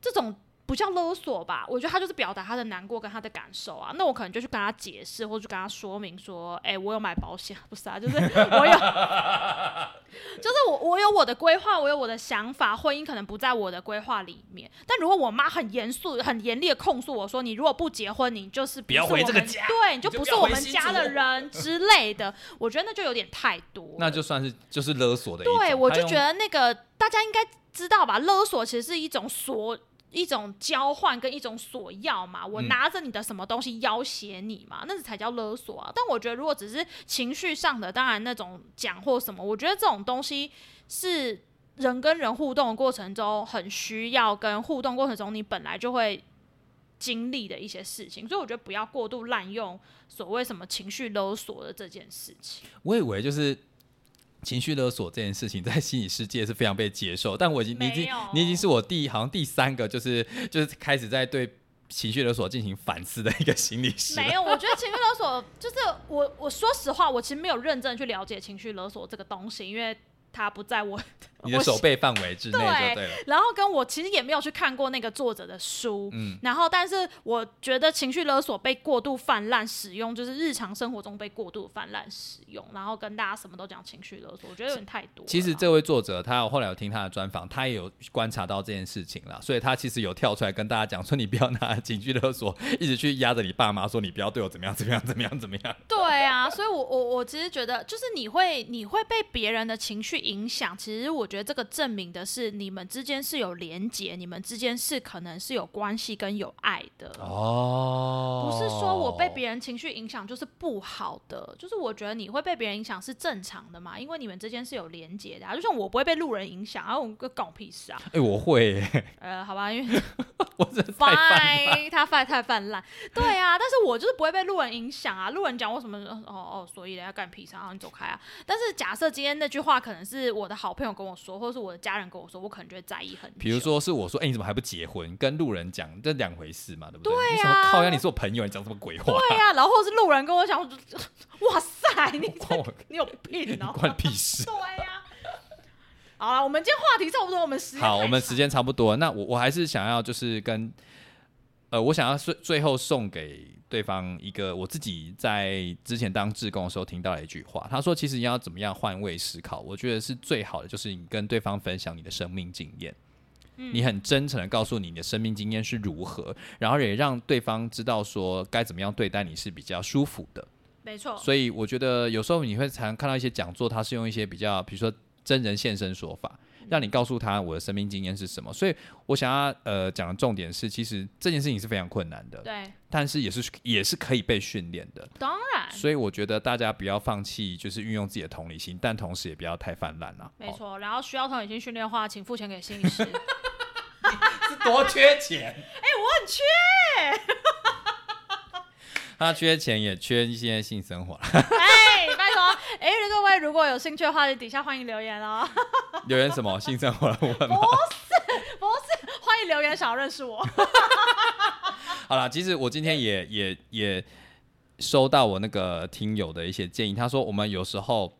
这种不叫勒索吧？我觉得他就是表达他的难过跟他的感受啊。那我可能就去跟他解释，或者去跟他说明说，哎、我有买保险，不是啊，就是 我有，就是我我有我的规划，我有我的想法，婚姻可能不在我的规划里面。但如果我妈很严肃、很严厉的控诉我说，你如果不结婚，你就是不要回这个家对，你就不不是我们家的 人之类的。我觉得那就有点太多。那就算是就是勒索的。对，我就觉得那个大家应该知道吧，勒索其实是一种索。一种交换跟一种索要嘛，我嗯拿着你的什么东西要挟你嘛，那才叫勒索啊。但我觉得如果只是情绪上的，当然那种讲或什么，我觉得这种东西是人跟人互动的过程中很需要，跟互动过程中你本来就会经历的一些事情，所以我觉得不要过度滥用所谓什么情绪勒索的这件事情。我以为就是情绪勒索这件事情 在心理世界是非常被接受，但我已经你已经你已经是我第好像第三个就是就是开始在对情绪勒索进行反思的一个心理。没有，我觉得情绪勒索就是我，我说实话，我其实没有认真去了解情绪勒索这个东西，因为它不在我 你的手背范围之内就对对了。然后跟我其实也没有去看过那个作者的书，嗯然后但是我觉得情绪勒索被过度泛滥使用，就是日常生活中被过度泛滥使用，然后跟大家什么都讲情绪勒索，我觉得有点太多。其实这位作者，他有后来有听他的专访，他也有观察到这件事情啦，所以他其实有跳出来跟大家讲说，你不要拿 情绪勒索一直去压着你爸妈，说你不要对我怎么样怎么样怎么样怎么样。对啊，所以我我我其实觉得，就是你会你会被别人的情绪影响，其实我觉得这个证明的是你们之间是有连结，你们之间是可能是有关系跟有爱的。哦不是说我被别人情绪影响就是不好的，就是我觉得你会被别人影响是正常的嘛，因为你们之间是有连结的、啊。就像我不会被路人影响，然后我关我屁事啊。哎、我会耶，呃，好吧，因为 我真的太泛滥。他泛太泛滥，对啊，但是我就是不会被路人影响啊。路人讲我什么，哦哦，所以人家干屁事，然后你走开啊。但是假设今天那句话可能是我的好朋友跟我说，或者是我的家人跟我说，我可能就会在意很久。比如，说是我说，哎、你怎么还不结婚？跟路人讲这两回事嘛，对不对？对啊你什么靠呀？你是我朋友，你讲什么鬼话？对啊，然后是路人跟我讲，哇塞，你 你有病哦、关你屁事。对呀、好了，我们今天话题差不多，我们时间好，我们时间差不多，那我我还是想要就是跟，呃，我想要最最后送给对方一个我自己在之前当志工的时候听到了一句话，他说，其实你要怎么样换位思考，我觉得是最好的，就是你跟对方分享你的生命经验。嗯你很真诚的告诉你你的生命经验是如何，然后也让对方知道说该怎么样对待你是比较舒服的。没错，所以我觉得有时候你会常看到一些讲座，它是用一些比较，比如说真人现身说法，让你告诉他我的生命经验是什么。所以我想要呃讲的重点是，其实这件事情是非常困难的，对，但是也是也是可以被训练的。当然，所以我觉得大家不要放弃，就是运用自己的同理心，但同时也不要太泛滥了。哦，没错。然后需要同理心训练的话，请付钱给心理师。是多缺钱？哎、我很缺，他缺钱也缺一些性生活。哎，各位如果有兴趣的话，底下欢迎留言哦。留言什么性生活的部分吗？不是，欢迎留言想要认识我。好啦，其实我今天也也也收到我那个听友的一些建议，他说我们有时候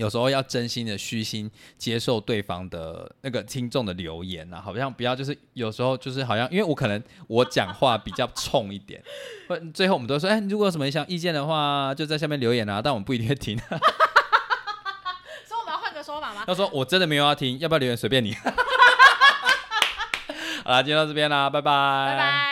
有时候要真心的虚心接受对方的那个听众的留言啊，好像不要就是有时候就是好像因为我可能我讲话比较冲一点，或最后我们都说，哎、如果有什么想意见的话，就在下面留言啊，但我们不一定会听。话吗？他说我真的没有要听，要不要留言随便你。好啦，今天到这边啦，拜拜，拜拜。